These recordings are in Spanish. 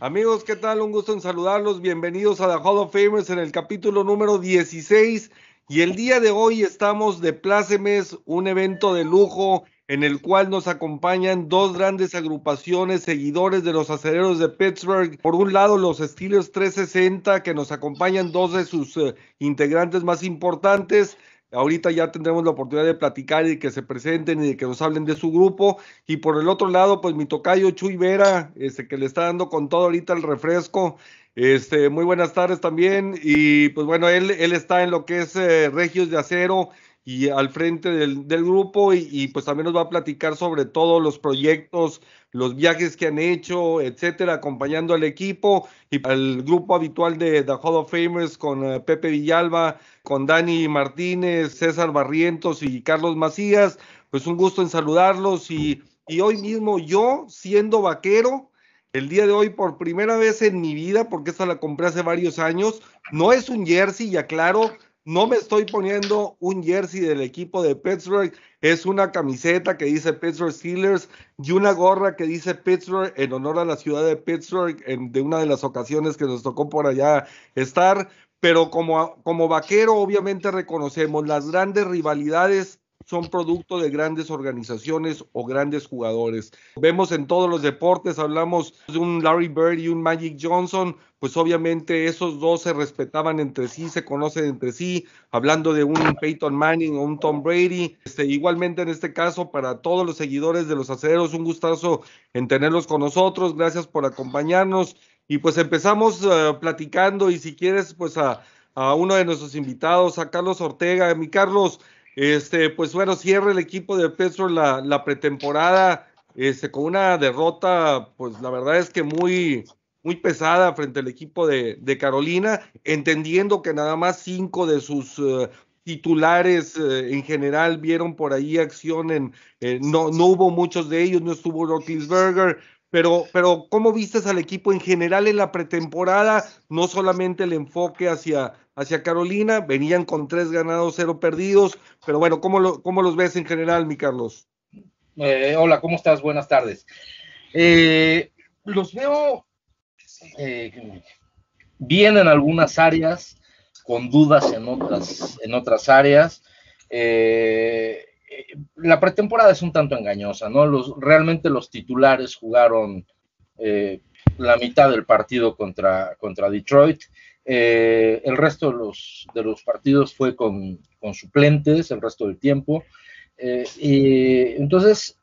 Amigos, ¿qué tal? Un gusto en saludarlos. Bienvenidos a The Hall of Famers en el capítulo número 16. Y el día de hoy estamos de plácemes, un evento de lujo en el cual nos acompañan dos grandes agrupaciones seguidores de los acereros de Pittsburgh. Por un lado, los Steelers 360, que nos acompañan dos de sus uh, integrantes más importantes. Ahorita ya tendremos la oportunidad de platicar y que se presenten y de que nos hablen de su grupo. Y por el otro lado, pues mi tocayo Chuy Vera, este, que le está dando con todo ahorita el refresco. Este, muy buenas tardes también. Y pues bueno, él, él está en lo que es eh, Regios de Acero y al frente del, del grupo y, y, pues también nos va a platicar sobre todos los proyectos, los viajes que han hecho, etcétera, acompañando al equipo y al grupo habitual de The Hall of Famers con uh, Pepe Villalba, con Dani Martínez, César Barrientos y Carlos Macías. Pues un gusto en saludarlos y, y hoy mismo yo, siendo vaquero, el día de hoy por primera vez en mi vida, porque esta la compré hace varios años, no es un jersey, ya claro, no me estoy poniendo un jersey del equipo de Pittsburgh, es una camiseta que dice Pittsburgh Steelers y una gorra que dice Pittsburgh en honor a la ciudad de Pittsburgh en, de una de las ocasiones que nos tocó por allá estar. Pero como, como vaquero, obviamente reconocemos las grandes rivalidades son producto de grandes organizaciones o grandes jugadores. Vemos en todos los deportes, hablamos de un Larry Bird y un Magic Johnson, pues obviamente esos dos se respetaban entre sí, se conocen entre sí, hablando de un Peyton Manning o un Tom Brady. Este, igualmente en este caso, para todos los seguidores de los aceros, un gustazo en tenerlos con nosotros, gracias por acompañarnos. Y pues empezamos uh, platicando y si quieres, pues a, a uno de nuestros invitados, a Carlos Ortega. Mi Carlos, este, pues bueno, cierra el equipo de Petro la, pretemporada este, con una derrota, pues la verdad es que muy, muy pesada frente al equipo de, de Carolina, entendiendo que nada más cinco de sus uh, titulares uh, en general vieron por ahí acción en, eh, no, no hubo muchos de ellos, no estuvo Roethlisberger, pero, pero ¿cómo vistes al equipo en general en la pretemporada? No solamente el enfoque hacia, hacia Carolina, venían con tres ganados, cero perdidos, pero bueno, ¿cómo, lo, cómo los ves en general, mi Carlos? Eh, hola, ¿cómo estás? Buenas tardes. Eh, los veo eh, bien en algunas áreas, con dudas en otras, en otras áreas. Eh, la pretemporada es un tanto engañosa, ¿no? Los, realmente los titulares jugaron eh, la mitad del partido contra, contra Detroit. Eh, el resto de los, de los partidos fue con, con, suplentes el resto del tiempo. Eh, y entonces,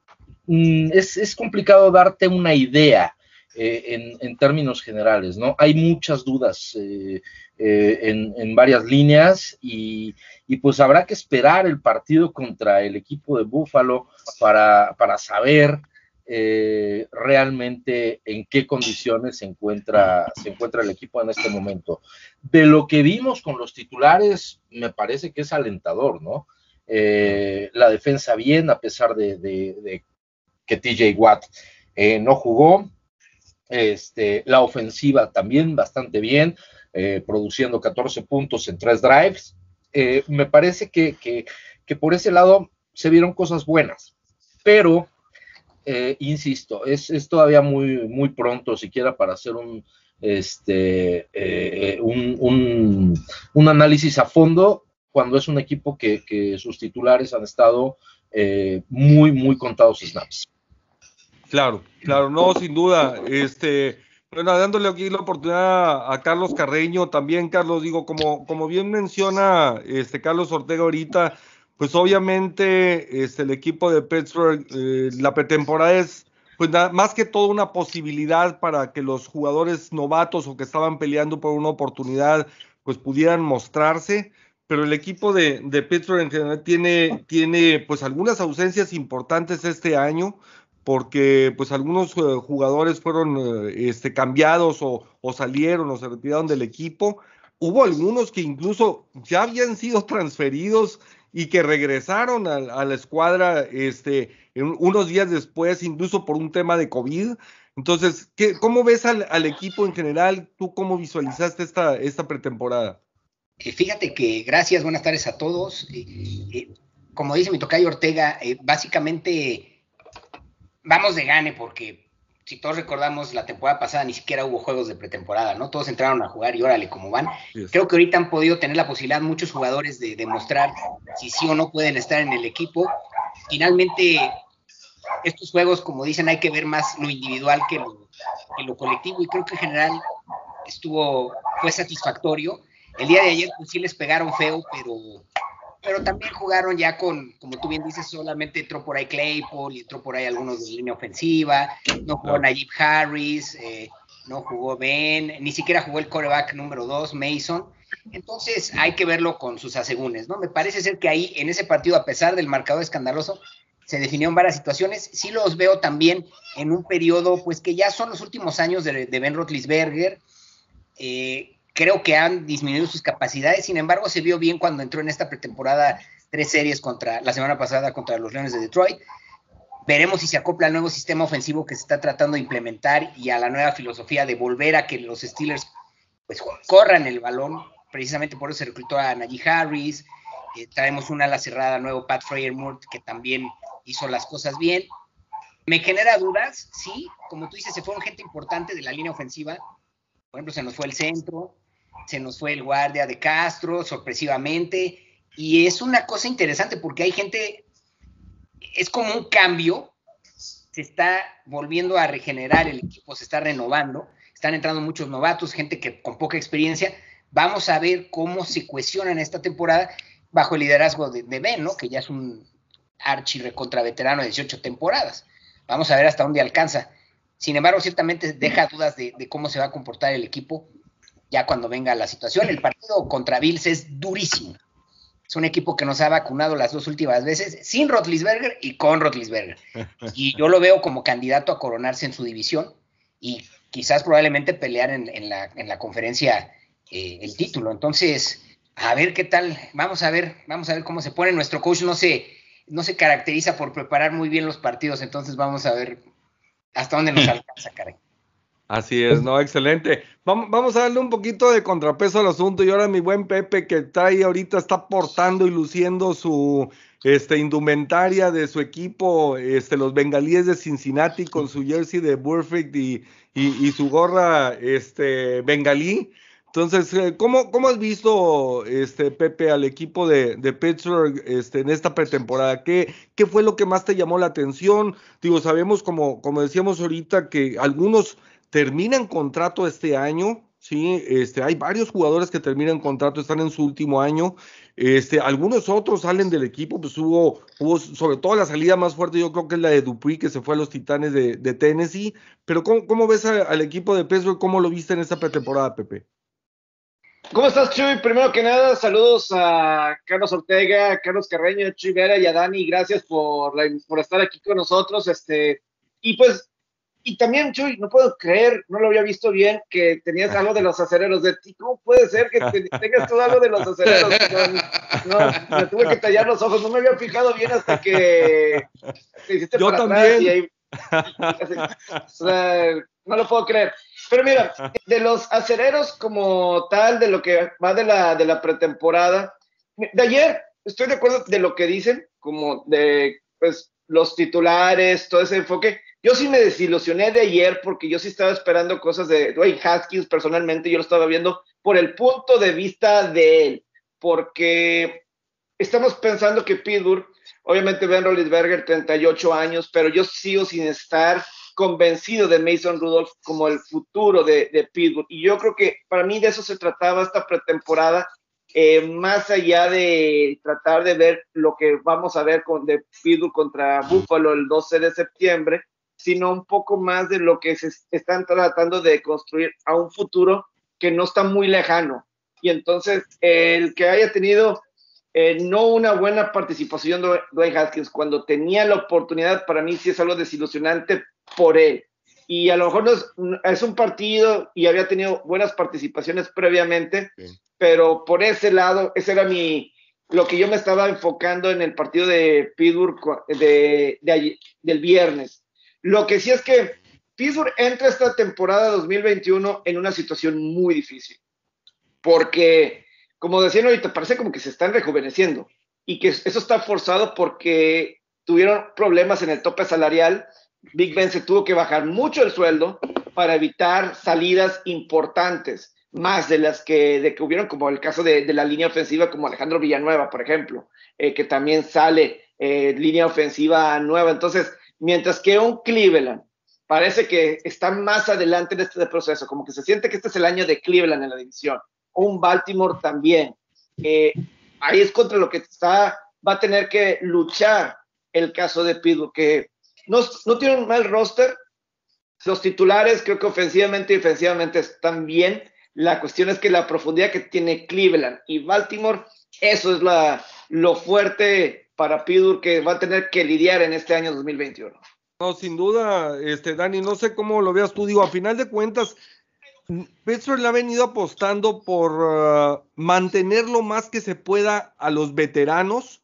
mm, es, es, complicado darte una idea en, en, términos generales, ¿no? Hay muchas dudas eh, en, en, varias líneas y, y, pues habrá que esperar el partido contra el equipo de Búfalo para, para saber eh, realmente en qué condiciones se encuentra, se encuentra el equipo en este momento. De lo que vimos con los titulares, me parece que es alentador, ¿no? Eh, la defensa bien, a pesar de, de, de que TJ Watt eh, no jugó. Este, la ofensiva también bastante bien eh, produciendo 14 puntos en tres drives. Eh, me parece que, que, que, por ese lado se vieron cosas buenas, pero, eh, insisto, es, es, todavía muy, muy pronto siquiera para hacer un, este, un, un, un, análisis a fondo cuando es un equipo que, que sus titulares han estado muy, muy contados snaps. Claro, claro, no, sin duda. Este, bueno, dándole aquí la oportunidad a Carlos Carreño, también Carlos, digo, como, como bien menciona este Carlos Ortega ahorita, pues obviamente este, el equipo de Pittsburgh, eh, la pretemporada es pues más que todo una posibilidad para que los jugadores novatos o que estaban peleando por una oportunidad, pues pudieran mostrarse, pero el equipo de, de Pittsburgh en general tiene, tiene pues algunas ausencias importantes este año, porque pues algunos uh, jugadores fueron uh, este, cambiados o, salieron o se retiraron del equipo. Hubo algunos que incluso ya habían sido transferidos y que regresaron a, la escuadra este, unos días después, incluso por un tema de COVID. Entonces, ¿qué, ¿cómo ves al, equipo en general? ¿Tú cómo visualizaste esta, pretemporada? Eh, fíjate que, gracias, buenas tardes a todos. Eh, eh, como dice mi tocayo Ortega, básicamente vamos de gane porque si todos recordamos, la temporada pasada ni siquiera hubo juegos de pretemporada, ¿no? Todos entraron a jugar y órale, cómo van. Creo que ahorita han podido tener la posibilidad muchos jugadores de demostrar si sí o no pueden estar en el equipo. Finalmente, estos juegos, como dicen, hay que ver más lo individual que lo, que lo colectivo y creo que en general estuvo, fue satisfactorio. El día de ayer pues sí les pegaron feo, pero pero también jugaron ya con, como tú bien dices, solamente entró por ahí Claypool y entró por ahí algunos de línea ofensiva, no jugó Najib Harris, eh, no jugó Ben, ni siquiera jugó el coreback número 2, Mason. Entonces hay que verlo con sus asegúnes, ¿no? Me parece ser que ahí, en ese partido, a pesar del marcador escandaloso, se definieron varias situaciones. Sí los veo también en un periodo, pues que ya son los últimos años de, de Ben Roethlisberger. Eh, creo que han disminuido sus capacidades, sin embargo se vio bien cuando entró en esta pretemporada tres series contra la semana pasada contra los Leones de Detroit. Veremos si se acopla al nuevo sistema ofensivo que se está tratando de implementar y a la nueva filosofía de volver a que los Steelers pues corran el balón. Precisamente por eso se reclutó a Najee Harris. Eh, traemos una ala cerrada nuevo Pat Freyermuth que también hizo las cosas bien. Me genera dudas, sí, como tú dices, se fueron gente importante de la línea ofensiva. Por ejemplo, se nos fue el centro, se nos fue el guardia de Castro, sorpresivamente, y es una cosa interesante porque hay gente, es como un cambio, se está volviendo a regenerar el equipo, se está renovando, están entrando muchos novatos, gente que con poca experiencia, vamos a ver cómo se en esta temporada bajo el liderazgo de, Ben, ¿no? que ya es un archi recontra veterano de 18 temporadas. Vamos a ver hasta dónde alcanza. Sin embargo, ciertamente deja dudas de, de cómo se va a comportar el equipo ya cuando venga la situación. El partido contra Bills es durísimo. Es un equipo que nos ha vacunado las dos últimas veces, sin Rotlisberger y con Rotlisberger. Y yo lo veo como candidato a coronarse en su división y quizás probablemente pelear en, la, conferencia eh, el título. Entonces, a ver qué tal, vamos a ver, vamos a ver cómo se pone. Nuestro coach no se, no se caracteriza por preparar muy bien los partidos, entonces vamos a ver hasta dónde nos alcanza, Karen. Así es, no, excelente. Vamos, a darle un poquito de contrapeso al asunto y ahora mi buen Pepe que trae ahorita está portando y luciendo su este, indumentaria de su equipo, este, los bengalíes de Cincinnati con su jersey de Burfict y, su gorra este, bengalí. Entonces, eh, ¿cómo, ¿cómo, has visto, este, Pepe, al equipo de, Pittsburgh este, en esta pretemporada? ¿Qué, ¿Qué fue lo que más te llamó la atención? Digo, sabemos, como decíamos ahorita, que algunos terminan contrato este año, sí, este, hay varios jugadores que terminan contrato, están en su último año, este, algunos otros salen del equipo, pues hubo, hubo sobre todo la salida más fuerte, yo creo que es la de Dupuy, que se fue a los Titanes de, Tennessee, pero ¿cómo, ves al equipo de Pittsburgh? ¿Cómo lo viste en esta pretemporada, Pepe? ¿Cómo estás, Chuy? Primero que nada, saludos a Carlos Ortega, Carlos Carreño, Chuy Vera y a Dani. Gracias por, por estar aquí con nosotros. Este, y pues y también, Chuy, no puedo creer, no lo había visto bien, que tenías algo de los acereros de ti. ¿Cómo puede ser que tengas tú algo de los acereros? No, me tuve que tallar los ojos, no me había fijado bien hasta que te hiciste Yo también. no lo puedo creer. Pero mira, de los acereros como tal, de lo que va de la, de la pretemporada, de ayer estoy de acuerdo de lo que dicen, como de pues los titulares, todo ese enfoque. Yo sí me desilusioné de ayer porque yo sí estaba esperando cosas de Dwayne Haskins personalmente, yo lo estaba viendo por el punto de vista de él, porque estamos pensando que Pittsburgh, obviamente Ben Roethlisberger, 38 años, pero yo sigo sin estar convencido de Mason Rudolph como el futuro de, de Pittsburgh. Y yo creo que para mí de eso se trataba esta pretemporada, eh, más allá de tratar de ver lo que vamos a ver con de Pittsburgh contra Buffalo el 12 de septiembre, sino un poco más de lo que se están tratando de construir a un futuro que no está muy lejano. Y entonces, el que haya tenido eh, no una buena participación de Dwayne Haskins cuando tenía la oportunidad, para mí sí es algo desilusionante por él. Y a lo mejor no es, un partido y había tenido buenas participaciones previamente, pero por ese lado, ese era mi, lo que yo me estaba enfocando en el partido de Pittsburgh de, del viernes. Lo que sí es que Pittsburgh entra esta temporada 2021 en una situación muy difícil, porque, como decían ahorita, parece como que se están rejuveneciendo y que eso está forzado porque tuvieron problemas en el tope salarial. Big Ben se tuvo que bajar mucho el sueldo para evitar salidas importantes, más de las que, de que hubieron, como el caso de, la línea ofensiva, como Alejandro Villanueva, por ejemplo, eh, que también sale eh, línea ofensiva nueva. Entonces, mientras que un Cleveland parece que está más adelante en este proceso, como que se siente que este es el año de Cleveland en la división, un Baltimore también. Eh, ahí es contra lo que está, va a tener que luchar el caso de Pittsburgh, que no, no tiene un mal roster. Los titulares creo que ofensivamente y defensivamente están bien. La cuestión es que la profundidad que tiene Cleveland y Baltimore, eso es la, lo fuerte para Pittsburgh que va a tener que lidiar en este año 2021. No, sin duda, este Dani, no sé cómo lo veas tú, digo, a final de cuentas, Pittsburgh le ha venido apostando por uh, mantener lo más que se pueda a los veteranos.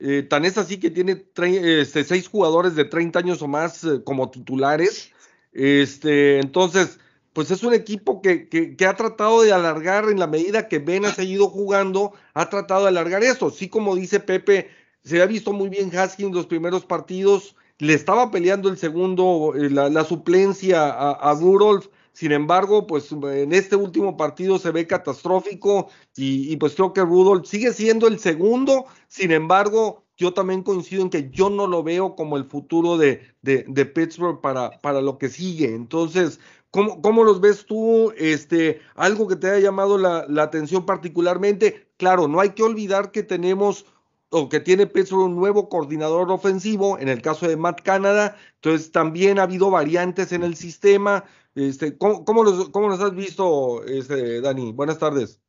Eh, tan es así que tiene este, seis jugadores de 30 años o más eh, como titulares. Este, entonces, pues es un equipo que, que, ha tratado de alargar en la medida que Ben ha seguido jugando, ha tratado de alargar eso. Sí, como dice Pepe, se ha visto muy bien Haskins los primeros partidos, le estaba peleando el segundo, eh, la, suplencia a, a Rudolph sin embargo, pues en este último partido se ve catastrófico y, pues creo que Rudolph sigue siendo el segundo. Sin embargo, yo también coincido en que yo no lo veo como el futuro de, de, Pittsburgh para, para lo que sigue. Entonces, ¿Cómo, ¿Cómo, los ves tú? Este, algo que te haya llamado la, atención particularmente. Claro, no hay que olvidar que tenemos o que tiene Pittsburgh un nuevo coordinador ofensivo, en el caso de Matt Canada. Entonces, también ha habido variantes en el sistema. Este, ¿cómo, los, ¿Cómo los has visto, este, Dani? Buenas tardes.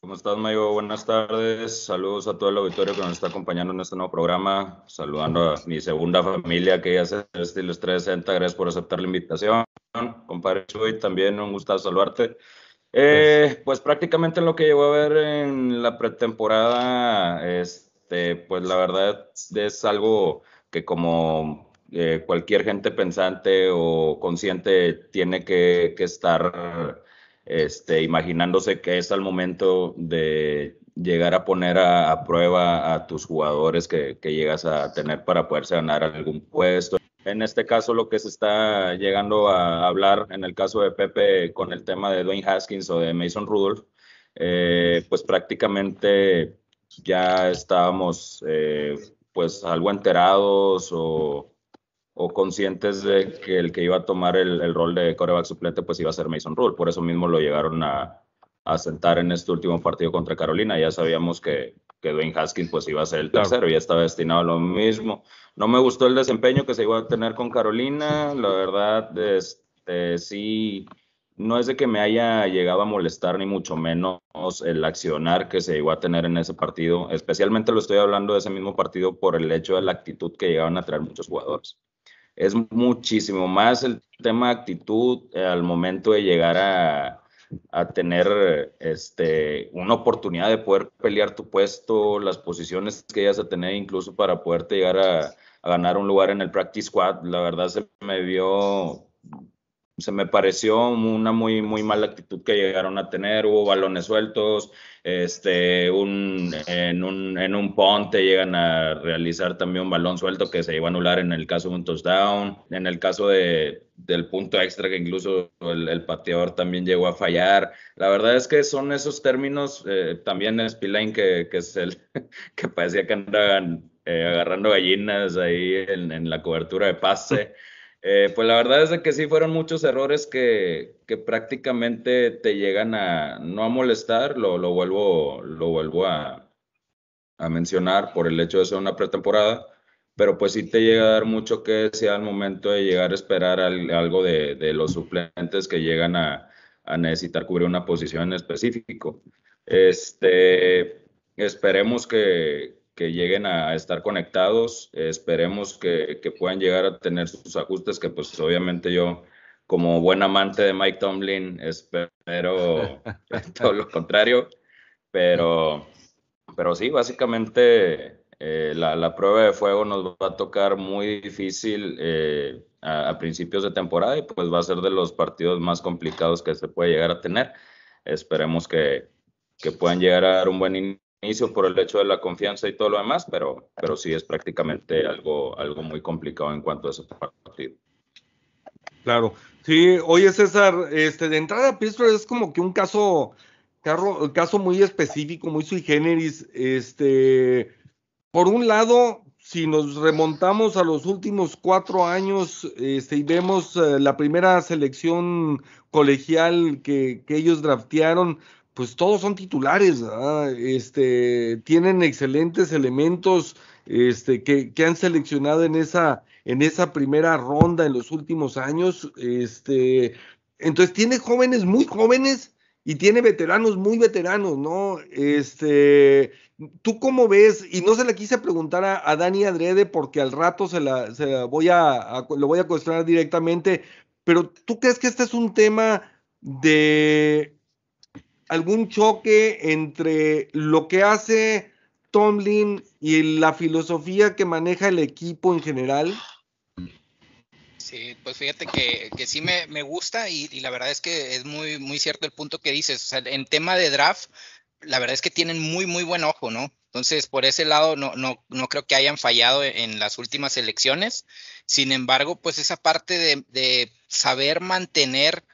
¿Cómo estás, Mayo? Buenas tardes. Saludos a todo el auditorio que nos está acompañando en este nuevo programa. Saludando a mi segunda familia que ya se los 360. Gracias por aceptar la invitación. Compadre Chuy, también un gusto saludarte. Eh, pues prácticamente lo que llegó a ver en la pretemporada, este, pues la verdad es algo que como eh, cualquier gente pensante o consciente tiene que, estar este, imaginándose que es al momento de llegar a poner a, prueba a tus jugadores que, llegas a tener para poderse ganar algún puesto. En este caso, lo que se está llegando a hablar, en el caso de Pepe, con el tema de Dwayne Haskins o de Mason Rudolph, eh, pues prácticamente ya estábamos eh, pues algo enterados o o conscientes de que el que iba a tomar el, rol de coreback suplente pues iba a ser Mason Rule. Por eso mismo lo llegaron a, sentar en este último partido contra Carolina. Ya sabíamos que, que Dwayne Haskins pues iba a ser el tercero, ya estaba destinado a lo mismo. No me gustó el desempeño que se iba a tener con Carolina, la verdad, este, sí, no es de que me haya llegado a molestar ni mucho menos el accionar que se iba a tener en ese partido, especialmente lo estoy hablando de ese mismo partido por el hecho de la actitud que llegaban a traer muchos jugadores es muchísimo más el tema de actitud eh, al momento de llegar a, tener este, una oportunidad de poder pelear tu puesto, las posiciones que hayas a tener incluso para poderte llegar a, a ganar un lugar en el practice squad. La verdad se me vio se me pareció una muy, muy mala actitud que llegaron a tener. Hubo balones sueltos, este, un, en, un, en un ponte llegan a realizar también un balón suelto que se iba a anular en el caso de un touchdown. En el caso de, del punto extra, que incluso el, pateador también llegó a fallar. La verdad es que son esos términos. Eh, también Spillane, que, que es el que parecía que andaban eh, agarrando gallinas ahí en, en la cobertura de pase. Eh, pues la verdad es de que sí fueron muchos errores que, prácticamente te llegan a no a molestar, lo, vuelvo, lo vuelvo a, mencionar por el hecho de ser una pretemporada, pero pues sí te llega a dar mucho que decir al momento de llegar a esperar algo de, de, los suplentes que llegan a, a, necesitar cubrir una posición en específico. Este, esperemos que, que lleguen a estar conectados. esperemos que, puedan llegar a tener sus ajustes, que pues obviamente yo, como buen amante de Mike Tomlin, espero todo lo contrario. Pero, pero sí, básicamente eh, la, prueba de fuego nos va a tocar muy difícil eh, a, principios de temporada y pues va a ser de los partidos más complicados que se puede llegar a tener. Esperemos que, que puedan llegar a dar un buen inicio por el hecho de la confianza y todo lo demás, pero, pero sí es prácticamente algo, algo muy complicado en cuanto a ese partido. Claro, sí, oye César, este, de entrada Pittsburgh es como que un caso, caso muy específico, muy sui generis, este, por un lado, si nos remontamos a los últimos cuatro años este, y vemos eh, la primera selección colegial que, ellos draftearon, pues todos son titulares, este, tienen excelentes elementos este, que, han seleccionado en esa, primera ronda en los últimos años. Este, entonces tiene jóvenes muy jóvenes y tiene veteranos muy veteranos, ¿no? Este, ¿Tú cómo ves? Y no se le quise preguntar a, Dani Adrede porque al rato se la, voy a, lo voy a cuestionar directamente, pero ¿tú crees que este es un tema de algún choque entre lo que hace Tomlin y la filosofía que maneja el equipo en general? Sí, pues fíjate que, sí me, gusta y, la verdad es que es muy, muy cierto el punto que dices. O sea, en tema de draft, la verdad es que tienen muy, muy buen ojo, ¿no? Entonces, por ese lado, no, no, no creo que hayan fallado en, las últimas elecciones. Sin embargo, pues esa parte de, de, saber mantener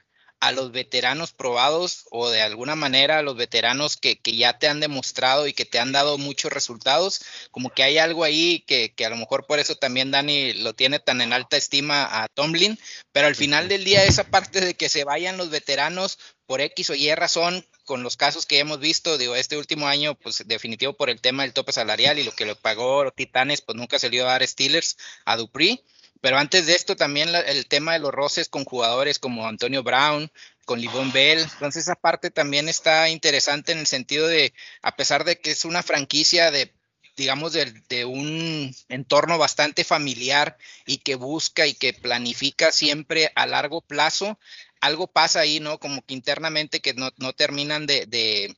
a los veteranos probados o de alguna manera a los veteranos que, que, ya te han demostrado y que te han dado muchos resultados, como que hay algo ahí que, que, a lo mejor por eso también Dani lo tiene tan en alta estima a Tomlin, pero al final del día esa parte de que se vayan los veteranos por X o Y razón, con los casos que hemos visto, digo, este último año, pues definitivo por el tema del tope salarial y lo que le pagó Titanes, pues nunca se le dio a dar Steelers a Dupri. Pero antes de esto también el tema de los roces con jugadores como Antonio Brown, con Livon Bell. Entonces esa parte también está interesante en el sentido de, a pesar de que es una franquicia de digamos, de, de, un entorno bastante familiar y que busca y que planifica siempre a largo plazo, algo pasa ahí, ¿no? Como que internamente que no, terminan de,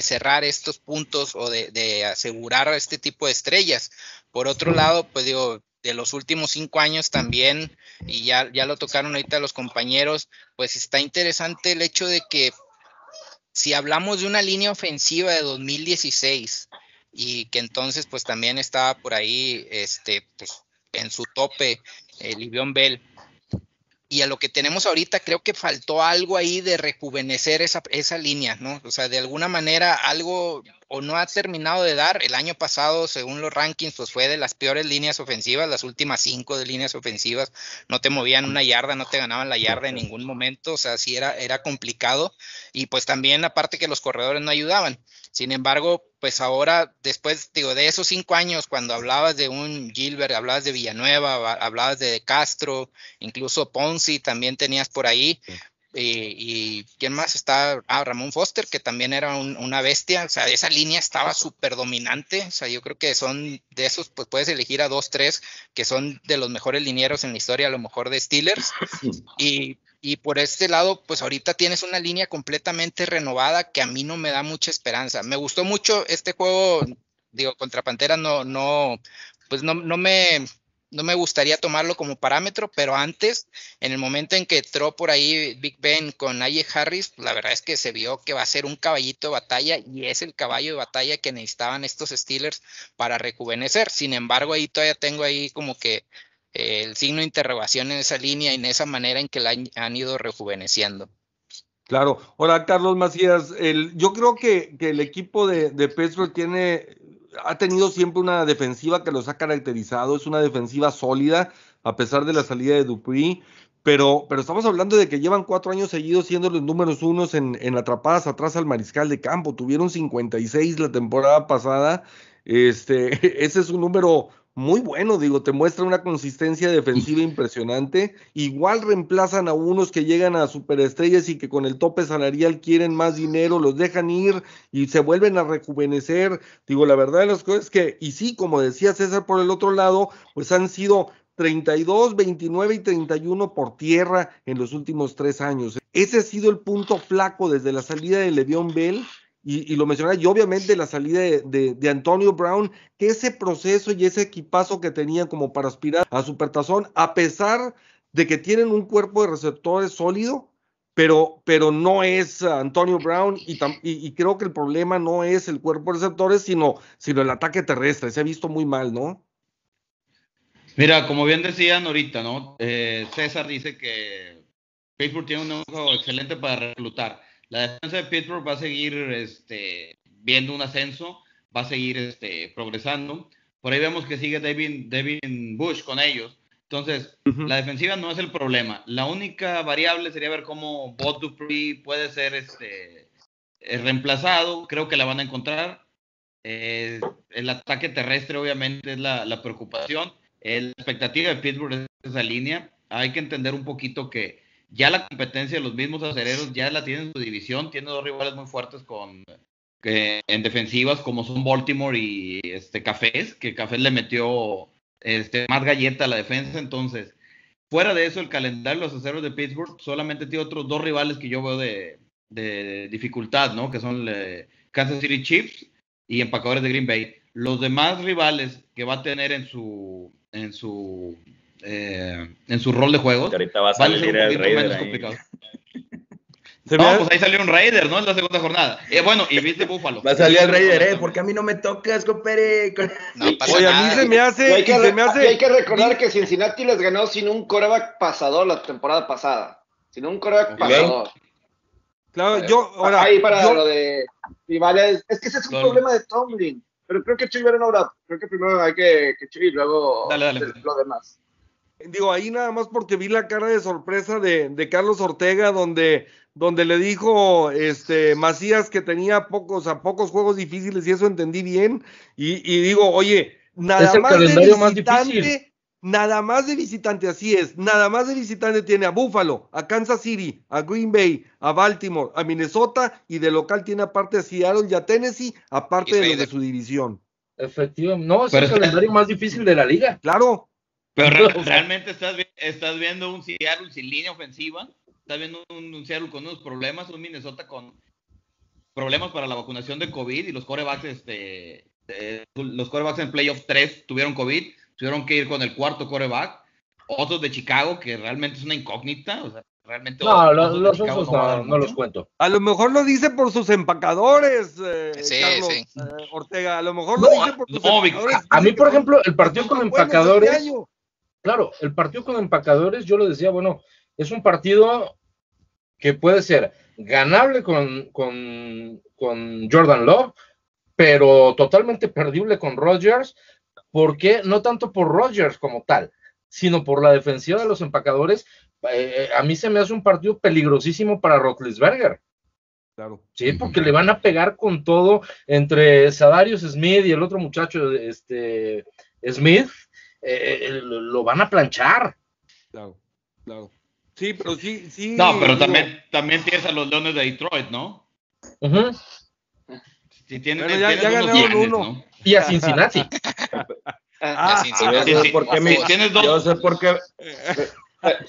cerrar estos puntos o de, asegurar este tipo de estrellas. Por otro lado, pues digo, de los últimos cinco años también, y ya, ya lo tocaron ahorita los compañeros, pues está interesante el hecho de que si hablamos de una línea ofensiva de 2016 y que entonces pues también estaba por ahí este pues en su tope eh, Livion Bell y a lo que tenemos ahorita, creo que faltó algo ahí de rejuvenecer esa, esa línea, ¿no? O sea, de alguna manera algo o no ha terminado de dar. El año pasado, según los rankings, pues fue de las peores líneas ofensivas, las últimas cinco de líneas ofensivas, no te movían una yarda, no te ganaban la yarda en ningún momento, o sea, sí era, era complicado. Y pues también aparte que los corredores no ayudaban. Sin embargo, pues ahora, después, digo, de esos cinco años, cuando hablabas de un Gilbert, hablabas de Villanueva, hablabas de Castro, incluso Ponzi también tenías por ahí, y, quién más está, ah, Ramón Foster, que también era una bestia, o sea, esa línea estaba súper dominante, o sea, yo creo que son de esos, pues puedes elegir a dos, tres, que son de los mejores linieros en la historia, a lo mejor de Steelers, y, y por este lado, pues ahorita tienes una línea completamente renovada que a mí no me da mucha esperanza. Me gustó mucho este juego, digo, contra Pantera no, no, pues no, no me, no me gustaría tomarlo como parámetro, pero antes, en el momento en que entró por ahí Big Ben con Aye Harris, la verdad es que se vio que va a ser un caballito de batalla y es el caballo de batalla que necesitaban estos Steelers para rejuvenecer. Sin embargo, ahí todavía tengo ahí como que eh, el signo de interrogación en esa línea y en esa manera en que la han, ido rejuveneciendo. Claro. Hola, Carlos Macías. El, yo creo que, que el equipo de, de Petro tiene ha tenido siempre una defensiva que los ha caracterizado, es una defensiva sólida, a pesar de la salida de Dupree, pero, pero estamos hablando de que llevan cuatro años seguidos siendo los números unos en, en atrapadas atrás al mariscal de campo, tuvieron 56 la temporada pasada, este, ese es un número muy bueno, digo, te muestra una consistencia defensiva impresionante. Igual reemplazan a unos que llegan a superestrellas y que con el tope salarial quieren más dinero, los dejan ir y se vuelven a rejuvenecer. Digo, la verdad de las cosas es que, y sí, como decía César por el otro lado, pues han sido 32, 29 y 31 por tierra en los últimos tres años. Ese ha sido el punto flaco desde la salida de Le'Veon Bell y, lo mencionaba, y obviamente la salida de, Antonio Brown, que ese proceso y ese equipazo que tenían como para aspirar a Supertazón, a pesar de que tienen un cuerpo de receptores sólido, pero, pero no es Antonio Brown y, creo que el problema no es el cuerpo de receptores, sino, sino el ataque terrestre. Se ha visto muy mal, ¿no? Mira, como bien decían ahorita, ¿no? Eh, César dice que Pittsburgh tiene un juego excelente para reclutar. La defensa de Pittsburgh va a seguir este, viendo un ascenso, va a seguir este, progresando. Por ahí vemos que sigue Devin, Bush con ellos. Entonces, la defensiva no es el problema. La única variable sería ver cómo Bot Dupree puede ser este, eh, reemplazado. Creo que la van a encontrar. Eh, el ataque terrestre, obviamente, es la, la preocupación. la expectativa de Pittsburgh es esa línea. Hay que entender un poquito que ya la competencia de los mismos acereros ya la tienen en su división. Tiene dos rivales muy fuertes con, en defensivas como son Baltimore y este Cafés, que Cafés le metió este, más galleta a la defensa. Entonces, fuera de eso, el calendario de los aceros de Pittsburgh solamente tiene otros dos rivales que yo veo de, dificultad, ¿no? Que son eh, Kansas City Chiefs y empacadores de Green Bay. Los demás rivales que va a tener en su en su eh, en su rol de juegos. ahorita va a salir el menos complicado. no, pues ahí salió un Raider, ¿no? En la segunda jornada. Eh, bueno, y viste Búfalo. Va a salir el Raider, ¿eh? Porque a mí no me tocas, compadre. No Oye, a mí se me hace. Hay que, se me hace... hay que recordar que Cincinnati les ganó sin un coreback pasador la temporada pasada. Sin un coreback pasador. Claro, yo. Ahora, ahí para lo de. es, es, que ese es un problema de Tomlin. Pero creo que Chuy no ahora. Creo que primero hay que, que Chuy y luego dale, dale. lo demás. Digo, ahí nada más porque vi la cara de sorpresa de, de Carlos Ortega, donde donde le dijo este Macías que tenía pocos a pocos juegos difíciles y eso entendí bien. Y, digo oye nada más de visitante nada más de visitante así es nada más de visitante tiene a Buffalo a Kansas City a Green Bay a Baltimore a Minnesota y de local tiene aparte a Seattle y a Tennessee aparte de, de su división. Efectivamente no es el calendario más difícil de la liga. Claro pero realmente estás, estás viendo un Seattle sin línea ofensiva está viendo un, Seattle con unos problemas, un Minnesota con problemas para la vacunación de COVID y los corebacks, este, los corebacks en playoff 3 tuvieron COVID, tuvieron que ir con el cuarto coreback. Otros de Chicago, que realmente es una incógnita, o sea, realmente. No, los, los no, los cuento. A lo mejor lo dice por sus empacadores, eh, Carlos, eh, Ortega. A lo mejor lo dice por sus empacadores. A, mí, por ejemplo, el partido con empacadores. Claro, el partido con empacadores, yo lo decía, bueno, es un partido que puede ser ganable con, con, Jordan Love, pero totalmente perdible con Rodgers. ¿Por qué? No tanto por Rodgers como tal, sino por la defensiva de los empacadores. Eh, a mí se me hace un partido peligrosísimo para Rotlisberger. Claro. Sí, porque le van a pegar con todo entre Sadarius Smith y el otro muchacho, este Smith, eh, eh, lo van a planchar. Claro, claro. Sí, pero sí, sí. No, pero también, también tienes a los Leones de Detroit, ¿no? Uh Si tienes, ya, ya ganaron uno. ¿no? Y a Cincinnati. ah, Cincinnati. Yo sé por qué mi, ¿Tienes dos? Yo sé por qué.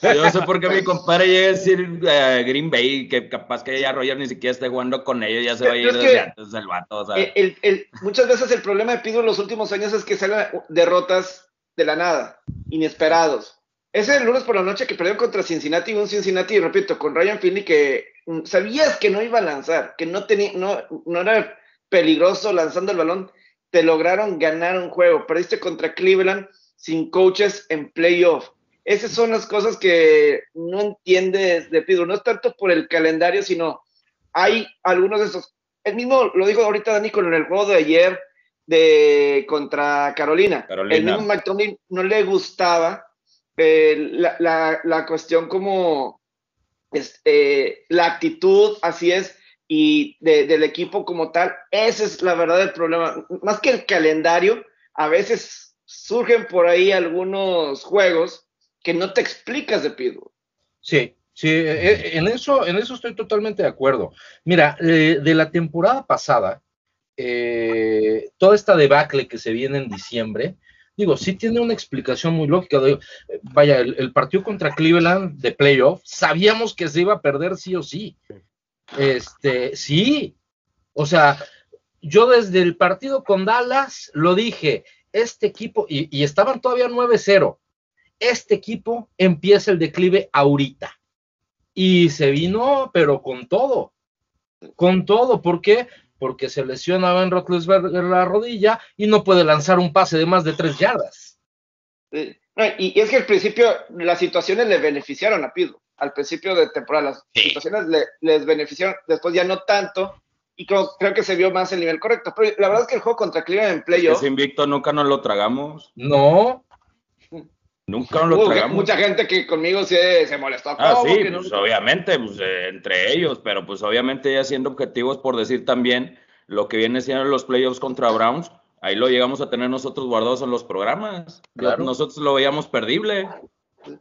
Yo sé por qué mi compadre llega a decir uh, Green Bay, que capaz que ya Roger ni siquiera esté jugando con ellos, ya se va a ir desde antes del vato. O sea. el, el, muchas veces el problema de Pido en los últimos años es que salen derrotas de la nada, inesperados. Ese lunes por la noche que perdió contra Cincinnati, un Cincinnati, repito, con Ryan Finley, que mm, sabías que no iba a lanzar, que no, tenía, no, no era peligroso lanzando el balón, te lograron ganar un juego. Perdiste contra Cleveland sin coaches en playoff. Esas son las cosas que no entiendes de Pido. No es tanto por el calendario, sino hay algunos de esos. El mismo lo dijo ahorita Dani con el juego de ayer de contra Carolina. Carolina. El mismo McTominay no le gustaba eh, la, la, cuestión como este, la actitud, así es, y del equipo como tal, ese es la verdad del problema. Más que el calendario, a veces surgen por ahí algunos juegos que no te explicas de Pitbull. Sí, sí, eh, en eso, en eso estoy totalmente de acuerdo. Mira, de la temporada pasada, toda esta debacle que se viene en diciembre, digo, sí tiene una explicación muy lógica. vaya, el, partido contra Cleveland de playoff, sabíamos que se iba a perder sí o sí. Este, sí. O sea, yo desde el partido con Dallas lo dije, este equipo, y, estaban todavía 9-0, este equipo empieza el declive ahorita. y se vino, pero con todo, con todo, ¿por qué? Porque se lesiona Ben Roethlisberger la rodilla y no puede lanzar un pase de más de tres yardas. y, es que al principio las situaciones le beneficiaron a Pido, al principio de temporada las situaciones le, les beneficiaron, después ya no tanto, y creo, creo, que se vio más el nivel correcto. Pero la verdad es que el juego contra Cleveland en playoff. Ese invicto nunca nos lo tragamos. No. Nunca nos lo tragamos. Mucha gente que conmigo se, se molestó. Ah, sí, pues obviamente, pues, eh, entre ellos, pero pues obviamente ya siendo objetivos por decir también lo que viene siendo los playoffs contra Browns, ahí lo llegamos a tener nosotros guardados en los programas. Nosotros lo veíamos perdible.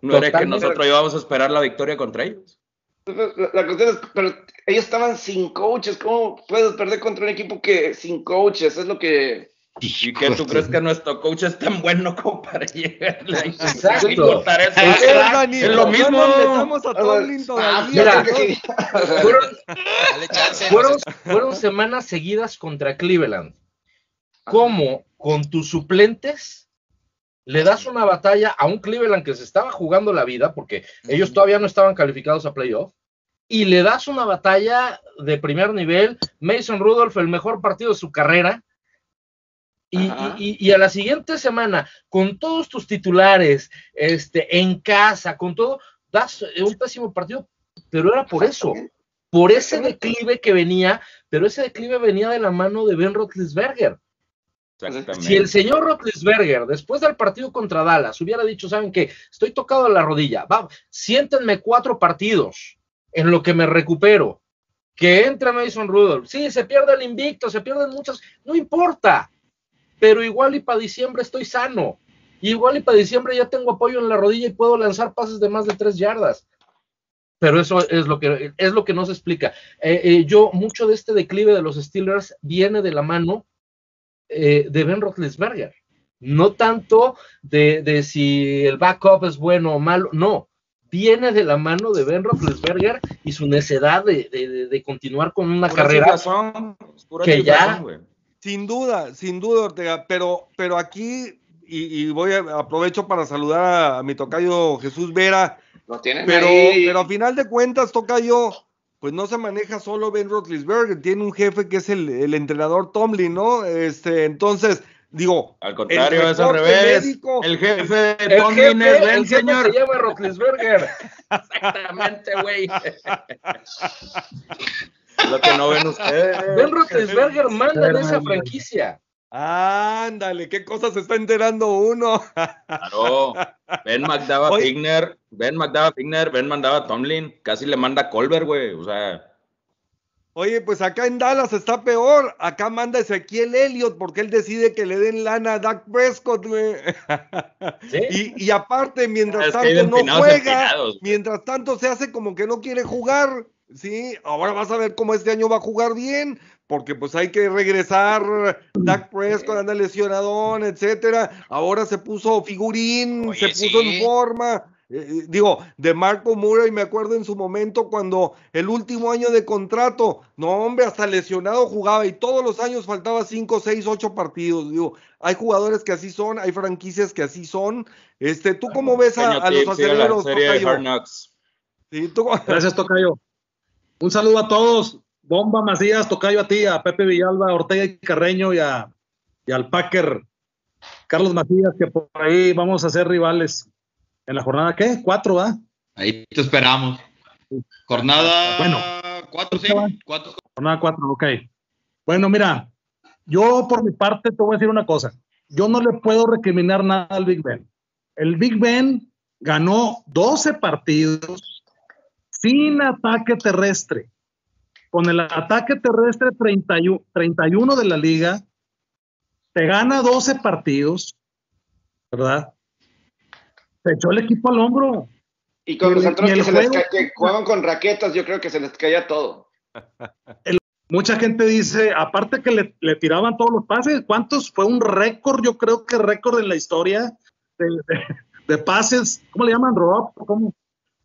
No era que nosotros íbamos a esperar la victoria contra ellos. La, cuestión es, pero ellos estaban sin coaches. ¿Cómo puedes perder contra un equipo que sin coaches? Es lo que. ¿Y que tú crees que nuestro coach es tan bueno como para llegarle Exacto. Es, lo mismo. fueron, fueron semanas seguidas contra Cleveland. ¿Cómo con tus suplentes le das una batalla a un Cleveland que se estaba jugando la vida, porque ellos todavía no estaban calificados a playoff, y le das una batalla de primer nivel, Mason Rudolph, el mejor partido de su carrera, y, a la siguiente semana, con todos tus titulares, este, en casa, con todo, das un pésimo partido, pero era por eso, por ese declive que venía, pero ese declive venía de la mano de Ben Roethlisberger. Si el señor Rotlisberger, después del partido contra Dallas, hubiera dicho, ¿saben qué? Estoy tocado a la rodilla, va, siéntenme cuatro partidos en lo que me recupero. Que entre Mason Rudolph. Sí, se pierde el invicto, se pierden muchos, no importa. Pero igual y para diciembre estoy sano. igual y para diciembre ya tengo apoyo en la rodilla y puedo lanzar pases de más de tres yardas. Pero eso es lo que, es lo que no se explica. Eh, eh, yo, mucho de este declive de los Steelers viene de la mano eh, de Ben Roethlisberger. No tanto de, si el backup es bueno o malo, no. Viene de la mano de Ben Roethlisberger y su necedad de, continuar con una carrera que ya... Sin duda, sin duda, Ortega, pero, pero aquí, y, voy a aprovecho para saludar a, mi tocayo Jesús Vera. pero, pero a final de cuentas, tocayo, pues no se maneja solo Ben Roethlisberger, tiene un jefe que es el, entrenador Tomlin, ¿no? Este, entonces, digo. Al contrario, es al revés. el jefe de Tomlin es Ben, señor. Se llama Roethlisberger. Exactamente, güey. lo que no ven ustedes. Ben Roethlisberger manda en esa franquicia. Ándale, qué cosas se está enterando uno. Claro. Ben mandaba Figner, Ben mandaba Figner, Ben mandaba Tomlin, casi le manda Colbert, güey, o sea. Oye, pues acá en Dallas está peor. Acá manda Ezequiel Elliott porque él decide que le den lana a Dak Prescott, güey. Y, y, aparte, mientras tanto no juega, mientras tanto se hace como que no quiere jugar. Sí, ahora vas a ver cómo este año va a jugar bien, porque pues hay que regresar, Dak Prescott anda lesionadón, etcétera. Ahora se puso figurín, se puso en forma. Eh, eh, digo, de Marco Murray me acuerdo en su momento cuando el último año de contrato, no hombre, hasta lesionado jugaba y todos los años faltaba 5, 6, 8 partidos. Digo, hay jugadores que así son, hay franquicias que así son. Este, ¿tú cómo ves a, los aceleros? Gracias, Tocayo. Un saludo a todos. Bomba Macías, Tocayo a ti, a Pepe Villalba, Ortega y Carreño y, a, y al Packer Carlos Macías, que por ahí vamos a ser rivales en la jornada, ¿qué? Cuatro, ¿va? Ahí te esperamos. Jornada bueno, cuatro, sí. Cuatro. Jornada cuatro, ok. Bueno, mira, yo por mi parte te voy a decir una cosa. Yo no le puedo recriminar nada al Big Ben. El Big Ben ganó 12 partidos sin ataque terrestre con el ataque terrestre 31, 31 de la liga, te gana 12 partidos, ¿verdad? Se echó el equipo al hombro. Y con los otros que, se les que juegan con raquetas, yo creo que se les caía todo. mucha gente dice, aparte que le, tiraban todos los pases, ¿cuántos? Fue un récord, yo creo que récord en la historia de, pases, ¿cómo le llaman? ¿Drop? ¿Cómo?